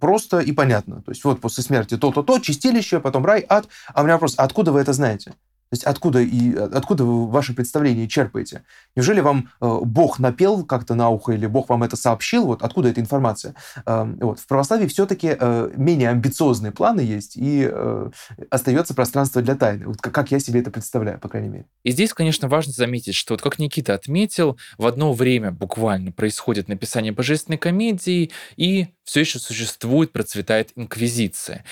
B: просто и понятно. То есть вот после смерти то-то-то, чистилище, потом рай, ад. А у меня вопрос, а откуда вы это знаете? То есть откуда, и, откуда вы ваше представление черпаете? Неужели вам э, Бог напел как-то на ухо или Бог вам это сообщил? Вот откуда эта информация? Э, вот. В православии все-таки э, менее амбициозные планы есть, и э, остается пространство для тайны. Вот как я себе это представляю, по крайней мере.
A: И здесь, конечно, важно заметить, что, вот как Никита отметил, в одно время буквально происходит написание божественной комедии, и все еще существует, процветает инквизиция.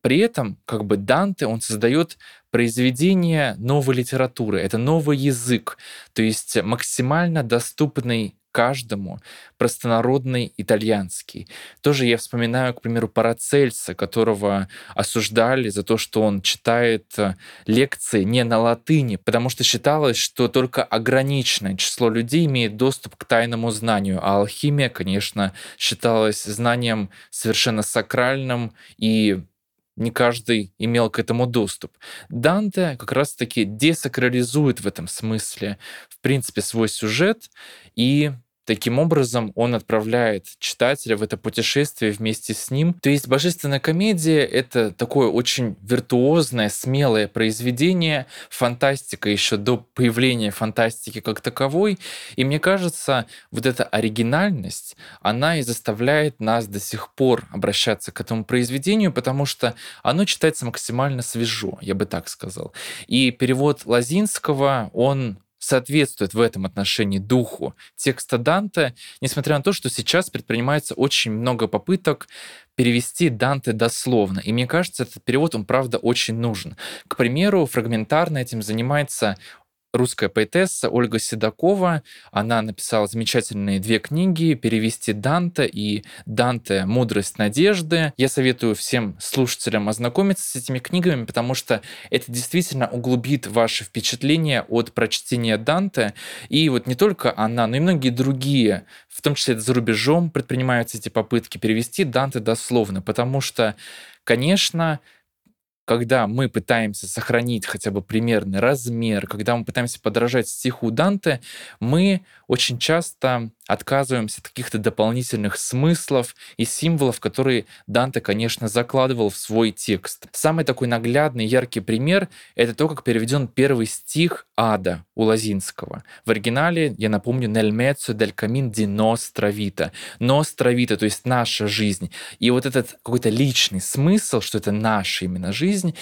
A: При этом, как бы Данте, он создает произведение новой литературы, это новый язык, то есть максимально доступный каждому простонародный итальянский. Тоже я вспоминаю, к примеру, Парацельса, которого осуждали за то, что он читает э, лекции не на латыни, потому что считалось, что только ограниченное число людей имеет доступ к тайному знанию, а алхимия, конечно, считалась знанием совершенно сакральным и не каждый имел к этому доступ. Данте как раз-таки десакрализует в этом смысле, в принципе, свой сюжет и Таким образом, он отправляет читателя в это путешествие вместе с ним. То есть божественная комедия — это такое очень виртуозное, смелое произведение, фантастика еще до появления фантастики как таковой. И мне кажется, вот эта оригинальность, она и заставляет нас до сих пор обращаться к этому произведению, потому что оно читается максимально свежо, я бы так сказал. И перевод Лазинского, он соответствует в этом отношении духу текста Данте, несмотря на то, что сейчас предпринимается очень много попыток перевести Данте дословно. И мне кажется, этот перевод, он правда очень нужен. К примеру, фрагментарно этим занимается русская поэтесса Ольга Седокова. Она написала замечательные две книги «Перевести Данте» и «Данте. Мудрость надежды». Я советую всем слушателям ознакомиться с этими книгами, потому что это действительно углубит ваше впечатление от прочтения Данте. И вот не только она, но и многие другие, в том числе за рубежом, предпринимаются эти попытки перевести Данте дословно, потому что, конечно, когда мы пытаемся сохранить хотя бы примерный размер, когда мы пытаемся подражать стиху Данте, мы очень часто отказываемся от каких-то дополнительных смыслов и символов, которые Данте, конечно, закладывал в свой текст. Самый такой наглядный, яркий пример — это то, как переведен первый стих Ада у Лазинского. В оригинале, я напомню, «Nel mezzo del camin di nostra vita». «Nostra vita», то есть наша жизнь. И вот этот какой-то личный смысл, что это наша именно жизнь,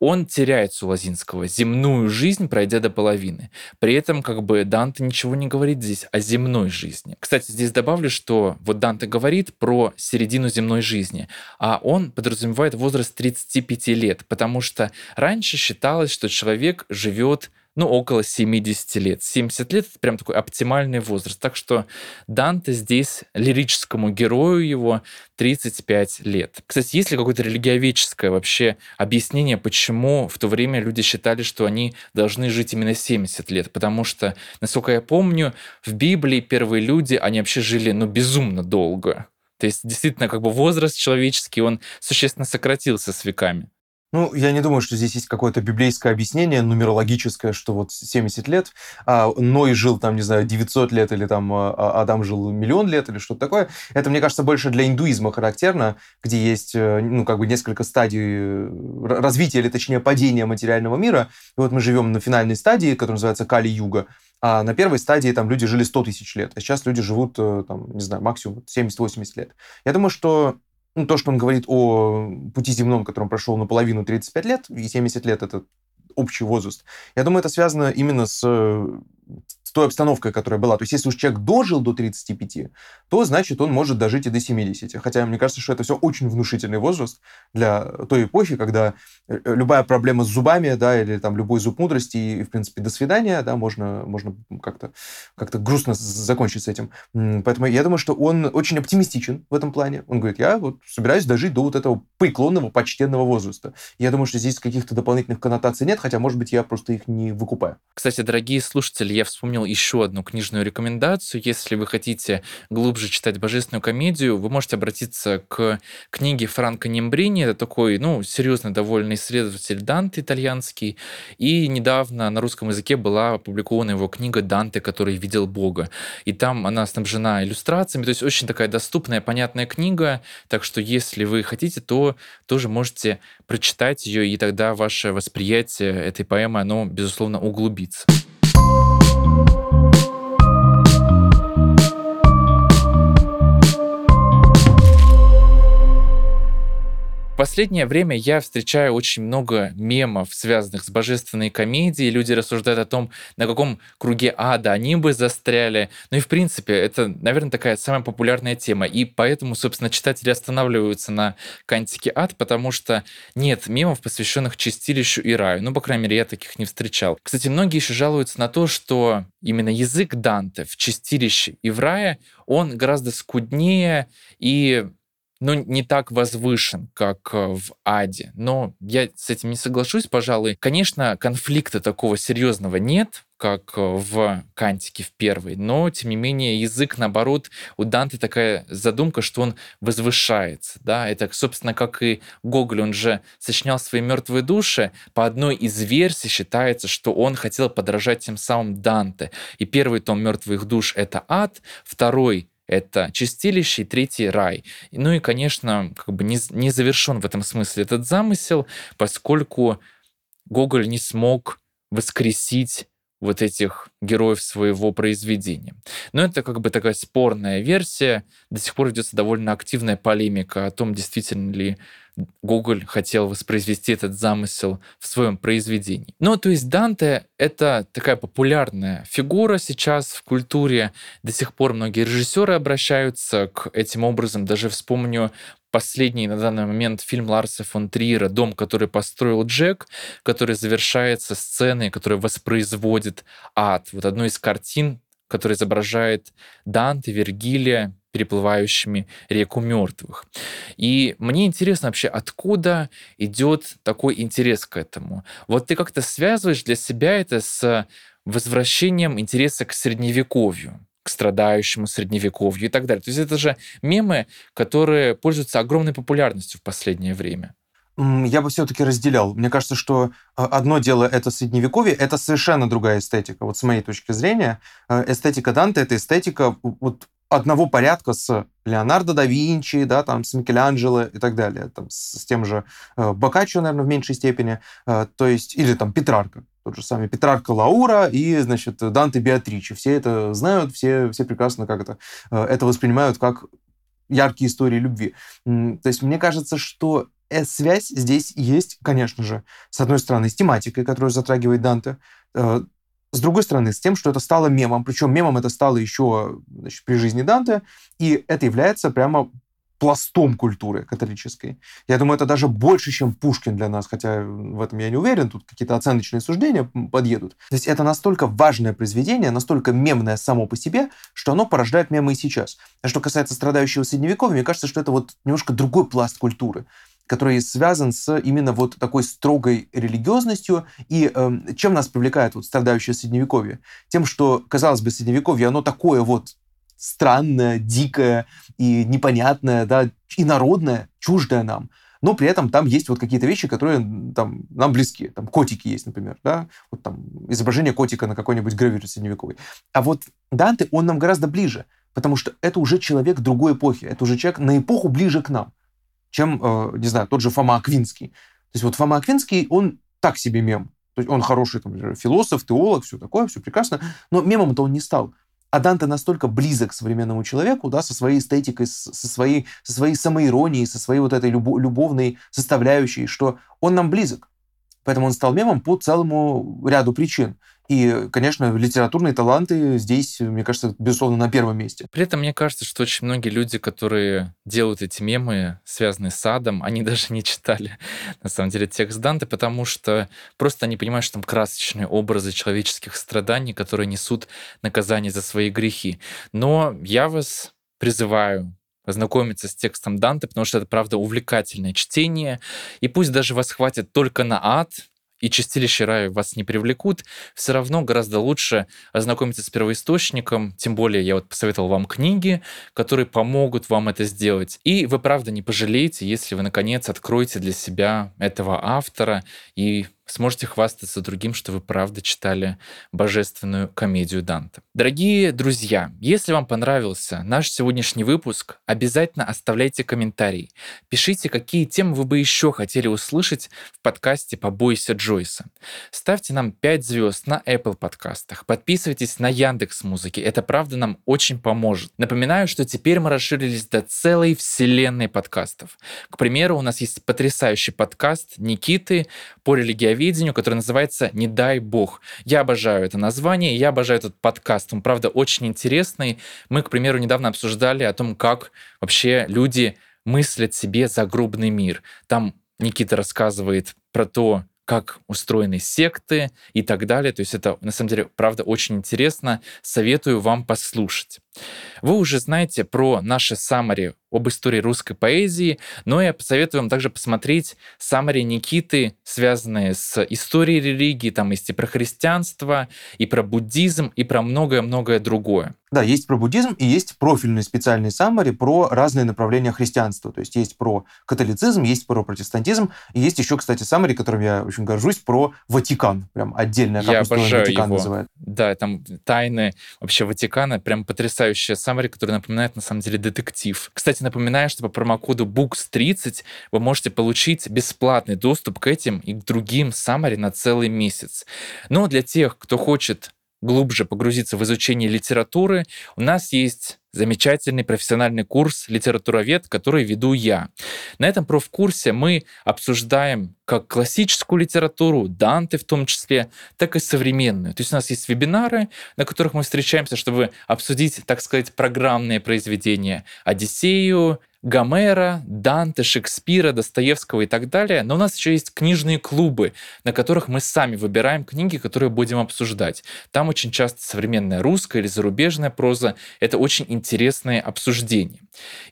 A: он теряется у Лазинского. Земную жизнь, пройдя до половины. При этом как бы Данте ничего не говорит здесь о земной жизни. Кстати, здесь добавлю, что вот Данте говорит про середину земной жизни, а он подразумевает возраст 35 лет, потому что раньше считалось, что человек живет ну, около 70 лет. 70 лет — это прям такой оптимальный возраст. Так что Данте здесь лирическому герою его 35 лет. Кстати, есть ли какое-то религиоведческое вообще объяснение, почему в то время люди считали, что они должны жить именно 70 лет? Потому что, насколько я помню, в Библии первые люди, они вообще жили, ну, безумно долго. То есть, действительно, как бы возраст человеческий, он существенно сократился с веками.
B: Ну, я не думаю, что здесь есть какое-то библейское объяснение, нумерологическое, что вот 70 лет, а Ной жил там, не знаю, 900 лет, или там а, а Адам жил миллион лет, или что-то такое. Это, мне кажется, больше для индуизма характерно, где есть, э, ну, как бы несколько стадий э, развития, или точнее падения материального мира. И вот мы живем на финальной стадии, которая называется Кали-Юга, а на первой стадии там люди жили 100 тысяч лет, а сейчас люди живут, э, там, не знаю, максимум 70-80 лет. Я думаю, что ну, то, что он говорит о пути земном, которым прошел наполовину 35 лет, и 70 лет — это общий возраст. Я думаю, это связано именно с с той обстановкой, которая была. То есть, если уж человек дожил до 35, то, значит, он может дожить и до 70. Хотя, мне кажется, что это все очень внушительный возраст для той эпохи, когда э, э, любая проблема с зубами, да, или там любой зуб мудрости, и, в принципе, до свидания, да, можно, можно как-то как грустно закончить с этим. Поэтому я думаю, что он очень оптимистичен в этом плане. Он говорит, я вот собираюсь дожить до вот этого преклонного, почтенного возраста. Я думаю, что здесь каких-то дополнительных коннотаций нет, хотя, может быть, я просто их не выкупаю.
A: Кстати, дорогие слушатели, я вспомнил вспомнил еще одну книжную рекомендацию. Если вы хотите глубже читать божественную комедию, вы можете обратиться к книге Франко Нембрини. Это такой, ну, серьезный довольно исследователь Данте итальянский. И недавно на русском языке была опубликована его книга «Данте, который видел Бога». И там она снабжена иллюстрациями. То есть очень такая доступная, понятная книга. Так что если вы хотите, то тоже можете прочитать ее, и тогда ваше восприятие этой поэмы, оно, безусловно, углубится. Последнее время я встречаю очень много мемов, связанных с божественной комедией. Люди рассуждают о том, на каком круге ада они бы застряли. Ну и, в принципе, это, наверное, такая самая популярная тема. И поэтому, собственно, читатели останавливаются на кантике ад, потому что нет мемов, посвященных чистилищу и раю. Ну, по крайней мере, я таких не встречал. Кстати, многие еще жалуются на то, что именно язык Данте в чистилище и в рае, он гораздо скуднее и ну, не так возвышен, как э, в Аде. Но я с этим не соглашусь, пожалуй. Конечно, конфликта такого серьезного нет, как э, в Кантике в первой, но, тем не менее, язык, наоборот, у Данте такая задумка, что он возвышается. Да? Это, собственно, как и Гоголь, он же сочинял свои мертвые души. По одной из версий считается, что он хотел подражать тем самым Данте. И первый том мертвых душ — это ад, второй это чистилище, и третий рай. Ну и, конечно, как бы не, не завершен в этом смысле этот замысел, поскольку Гоголь не смог воскресить вот этих героев своего произведения. Но это как бы такая спорная версия. До сих пор ведется довольно активная полемика о том, действительно ли Гоголь хотел воспроизвести этот замысел в своем произведении. Ну, то есть Данте — это такая популярная фигура сейчас в культуре. До сих пор многие режиссеры обращаются к этим образом. Даже вспомню последний на данный момент фильм Ларса фон Триера «Дом, который построил Джек», который завершается сценой, которая воспроизводит ад. Вот одной из картин, которая изображает Данте, Вергилия, переплывающими реку мертвых. И мне интересно вообще, откуда идет такой интерес к этому. Вот ты как-то связываешь для себя это с возвращением интереса к средневековью к страдающему средневековью и так далее. То есть это же мемы, которые пользуются огромной популярностью в последнее время.
B: Я бы все-таки разделял. Мне кажется, что а, одно дело это средневековье, это совершенно другая эстетика. Вот с моей точки зрения, э, эстетика Данте — это эстетика вот одного порядка с Леонардо да Винчи, да, там, с Микеланджело и так далее, там, с, тем же э, Боккаччо, наверное, в меньшей степени, э, то есть, или там Петрарка, тот же самый Петрарка Лаура и, значит, Данте Беатричи. Все это знают, все, все прекрасно как это, э, это воспринимают как яркие истории любви. То есть мне кажется, что связь здесь есть, конечно же, с одной стороны, с тематикой, которую затрагивает Данте, э, с другой стороны, с тем, что это стало мемом. Причем мемом это стало еще значит, при жизни Данте, и это является прямо пластом культуры католической. Я думаю, это даже больше, чем Пушкин для нас, хотя в этом я не уверен, тут какие-то оценочные суждения подъедут. То есть это настолько важное произведение, настолько мемное само по себе, что оно порождает мемы и сейчас. А что касается страдающего средневековья, мне кажется, что это вот немножко другой пласт культуры который связан с именно вот такой строгой религиозностью. И э, чем нас привлекает вот страдающее средневековье? Тем, что, казалось бы, средневековье, оно такое вот странное, дикое и непонятное, да, и народное, чуждое нам. Но при этом там есть вот какие-то вещи, которые там, нам близки. Там котики есть, например, да, вот там изображение котика на какой-нибудь гравюре средневековой. А вот Данте, он нам гораздо ближе, потому что это уже человек другой эпохи, это уже человек на эпоху ближе к нам, чем, э, не знаю, тот же Фома Аквинский. То есть вот Фома Аквинский, он так себе мем. То есть он хороший там, философ, теолог, все такое, все прекрасно, но мемом-то он не стал. А Данте настолько близок к современному человеку, да, со своей эстетикой, со своей, со своей самоиронией, со своей вот этой любовной составляющей, что он нам близок. Поэтому он стал мемом по целому ряду причин. И, конечно, литературные таланты здесь, мне кажется, безусловно, на первом месте.
A: При этом мне кажется, что очень многие люди, которые делают эти мемы, связанные с адом, они <laughs> даже не читали, на самом деле, текст Данте, потому что просто они понимают, что там красочные образы человеческих страданий, которые несут наказание за свои грехи. Но я вас призываю познакомиться с текстом Данте, потому что это, правда, увлекательное чтение. И пусть даже вас хватит только на ад, и чистилище рая вас не привлекут, все равно гораздо лучше ознакомиться с первоисточником, тем более я вот посоветовал вам книги, которые помогут вам это сделать. И вы, правда, не пожалеете, если вы, наконец, откроете для себя этого автора и сможете хвастаться другим, что вы правда читали божественную комедию Данте. Дорогие друзья, если вам понравился наш сегодняшний выпуск, обязательно оставляйте комментарий. Пишите, какие темы вы бы еще хотели услышать в подкасте «Побойся Джойса». Ставьте нам 5 звезд на Apple подкастах. Подписывайтесь на Яндекс Музыки. Это правда нам очень поможет. Напоминаю, что теперь мы расширились до целой вселенной подкастов. К примеру, у нас есть потрясающий подкаст Никиты по религиоведению телевидению, который называется «Не дай бог». Я обожаю это название, я обожаю этот подкаст. Он, правда, очень интересный. Мы, к примеру, недавно обсуждали о том, как вообще люди мыслят себе загробный мир. Там Никита рассказывает про то, как устроены секты и так далее. То есть это, на самом деле, правда, очень интересно. Советую вам послушать. Вы уже знаете про наши саммари об истории русской поэзии, но я посоветую вам также посмотреть саммари Никиты, связанные с историей религии, там есть и про христианство, и про буддизм, и про многое-многое другое.
B: Да, есть про буддизм и есть профильный специальный саммари про разные направления христианства. То есть есть про католицизм, есть про протестантизм, и есть еще, кстати, саммари, которым я очень горжусь, про Ватикан. Прям отдельно,
A: как я обожаю
B: Ватикан
A: его.
B: называют.
A: Да, там тайны вообще Ватикана, прям потрясающая саммари, которая напоминает на самом деле детектив. Кстати, напоминаю, что по промокоду BOOKS30 вы можете получить бесплатный доступ к этим и к другим саммари на целый месяц. Но для тех, кто хочет глубже погрузиться в изучение литературы, у нас есть замечательный профессиональный курс «Литературовед», который веду я. На этом профкурсе мы обсуждаем как классическую литературу, Данте в том числе, так и современную. То есть у нас есть вебинары, на которых мы встречаемся, чтобы обсудить, так сказать, программные произведения «Одиссею», Гомера, Данте, Шекспира, Достоевского и так далее. Но у нас еще есть книжные клубы, на которых мы сами выбираем книги, которые будем обсуждать. Там очень часто современная русская или зарубежная проза. Это очень интересные обсуждения.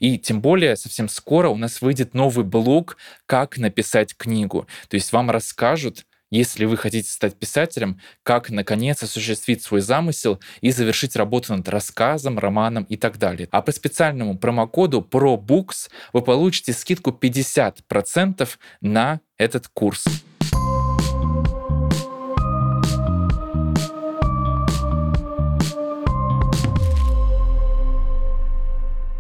A: И тем более совсем скоро у нас выйдет новый блог «Как написать книгу». То есть вам расскажут, если вы хотите стать писателем, как, наконец, осуществить свой замысел и завершить работу над рассказом, романом и так далее. А по специальному промокоду ProBooks вы получите скидку 50% на этот курс.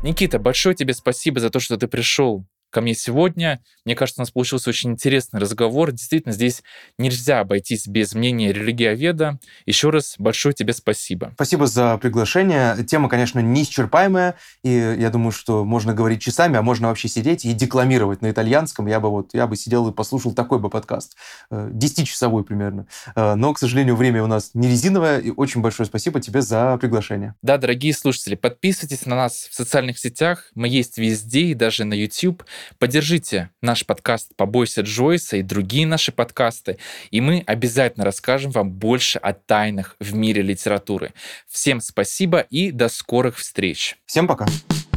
A: Никита, большое тебе спасибо за то, что ты пришел ко мне сегодня. Мне кажется, у нас получился очень интересный разговор. Действительно, здесь нельзя обойтись без мнения религиоведа. Еще раз большое тебе спасибо.
B: Спасибо за приглашение. Тема, конечно, неисчерпаемая, и я думаю, что можно говорить часами, а можно вообще сидеть и декламировать на итальянском. Я бы вот, я бы сидел и послушал такой бы подкаст. Э, десятичасовой примерно. Э, но, к сожалению, время у нас не резиновое, и очень большое спасибо тебе за приглашение.
A: Да, дорогие слушатели, подписывайтесь на нас в социальных сетях. Мы есть везде, и даже на YouTube. Поддержите наш подкаст «Побойся Джойса» и другие наши подкасты, и мы обязательно расскажем вам больше о тайнах в мире литературы. Всем спасибо и до скорых встреч.
B: Всем пока. Пока.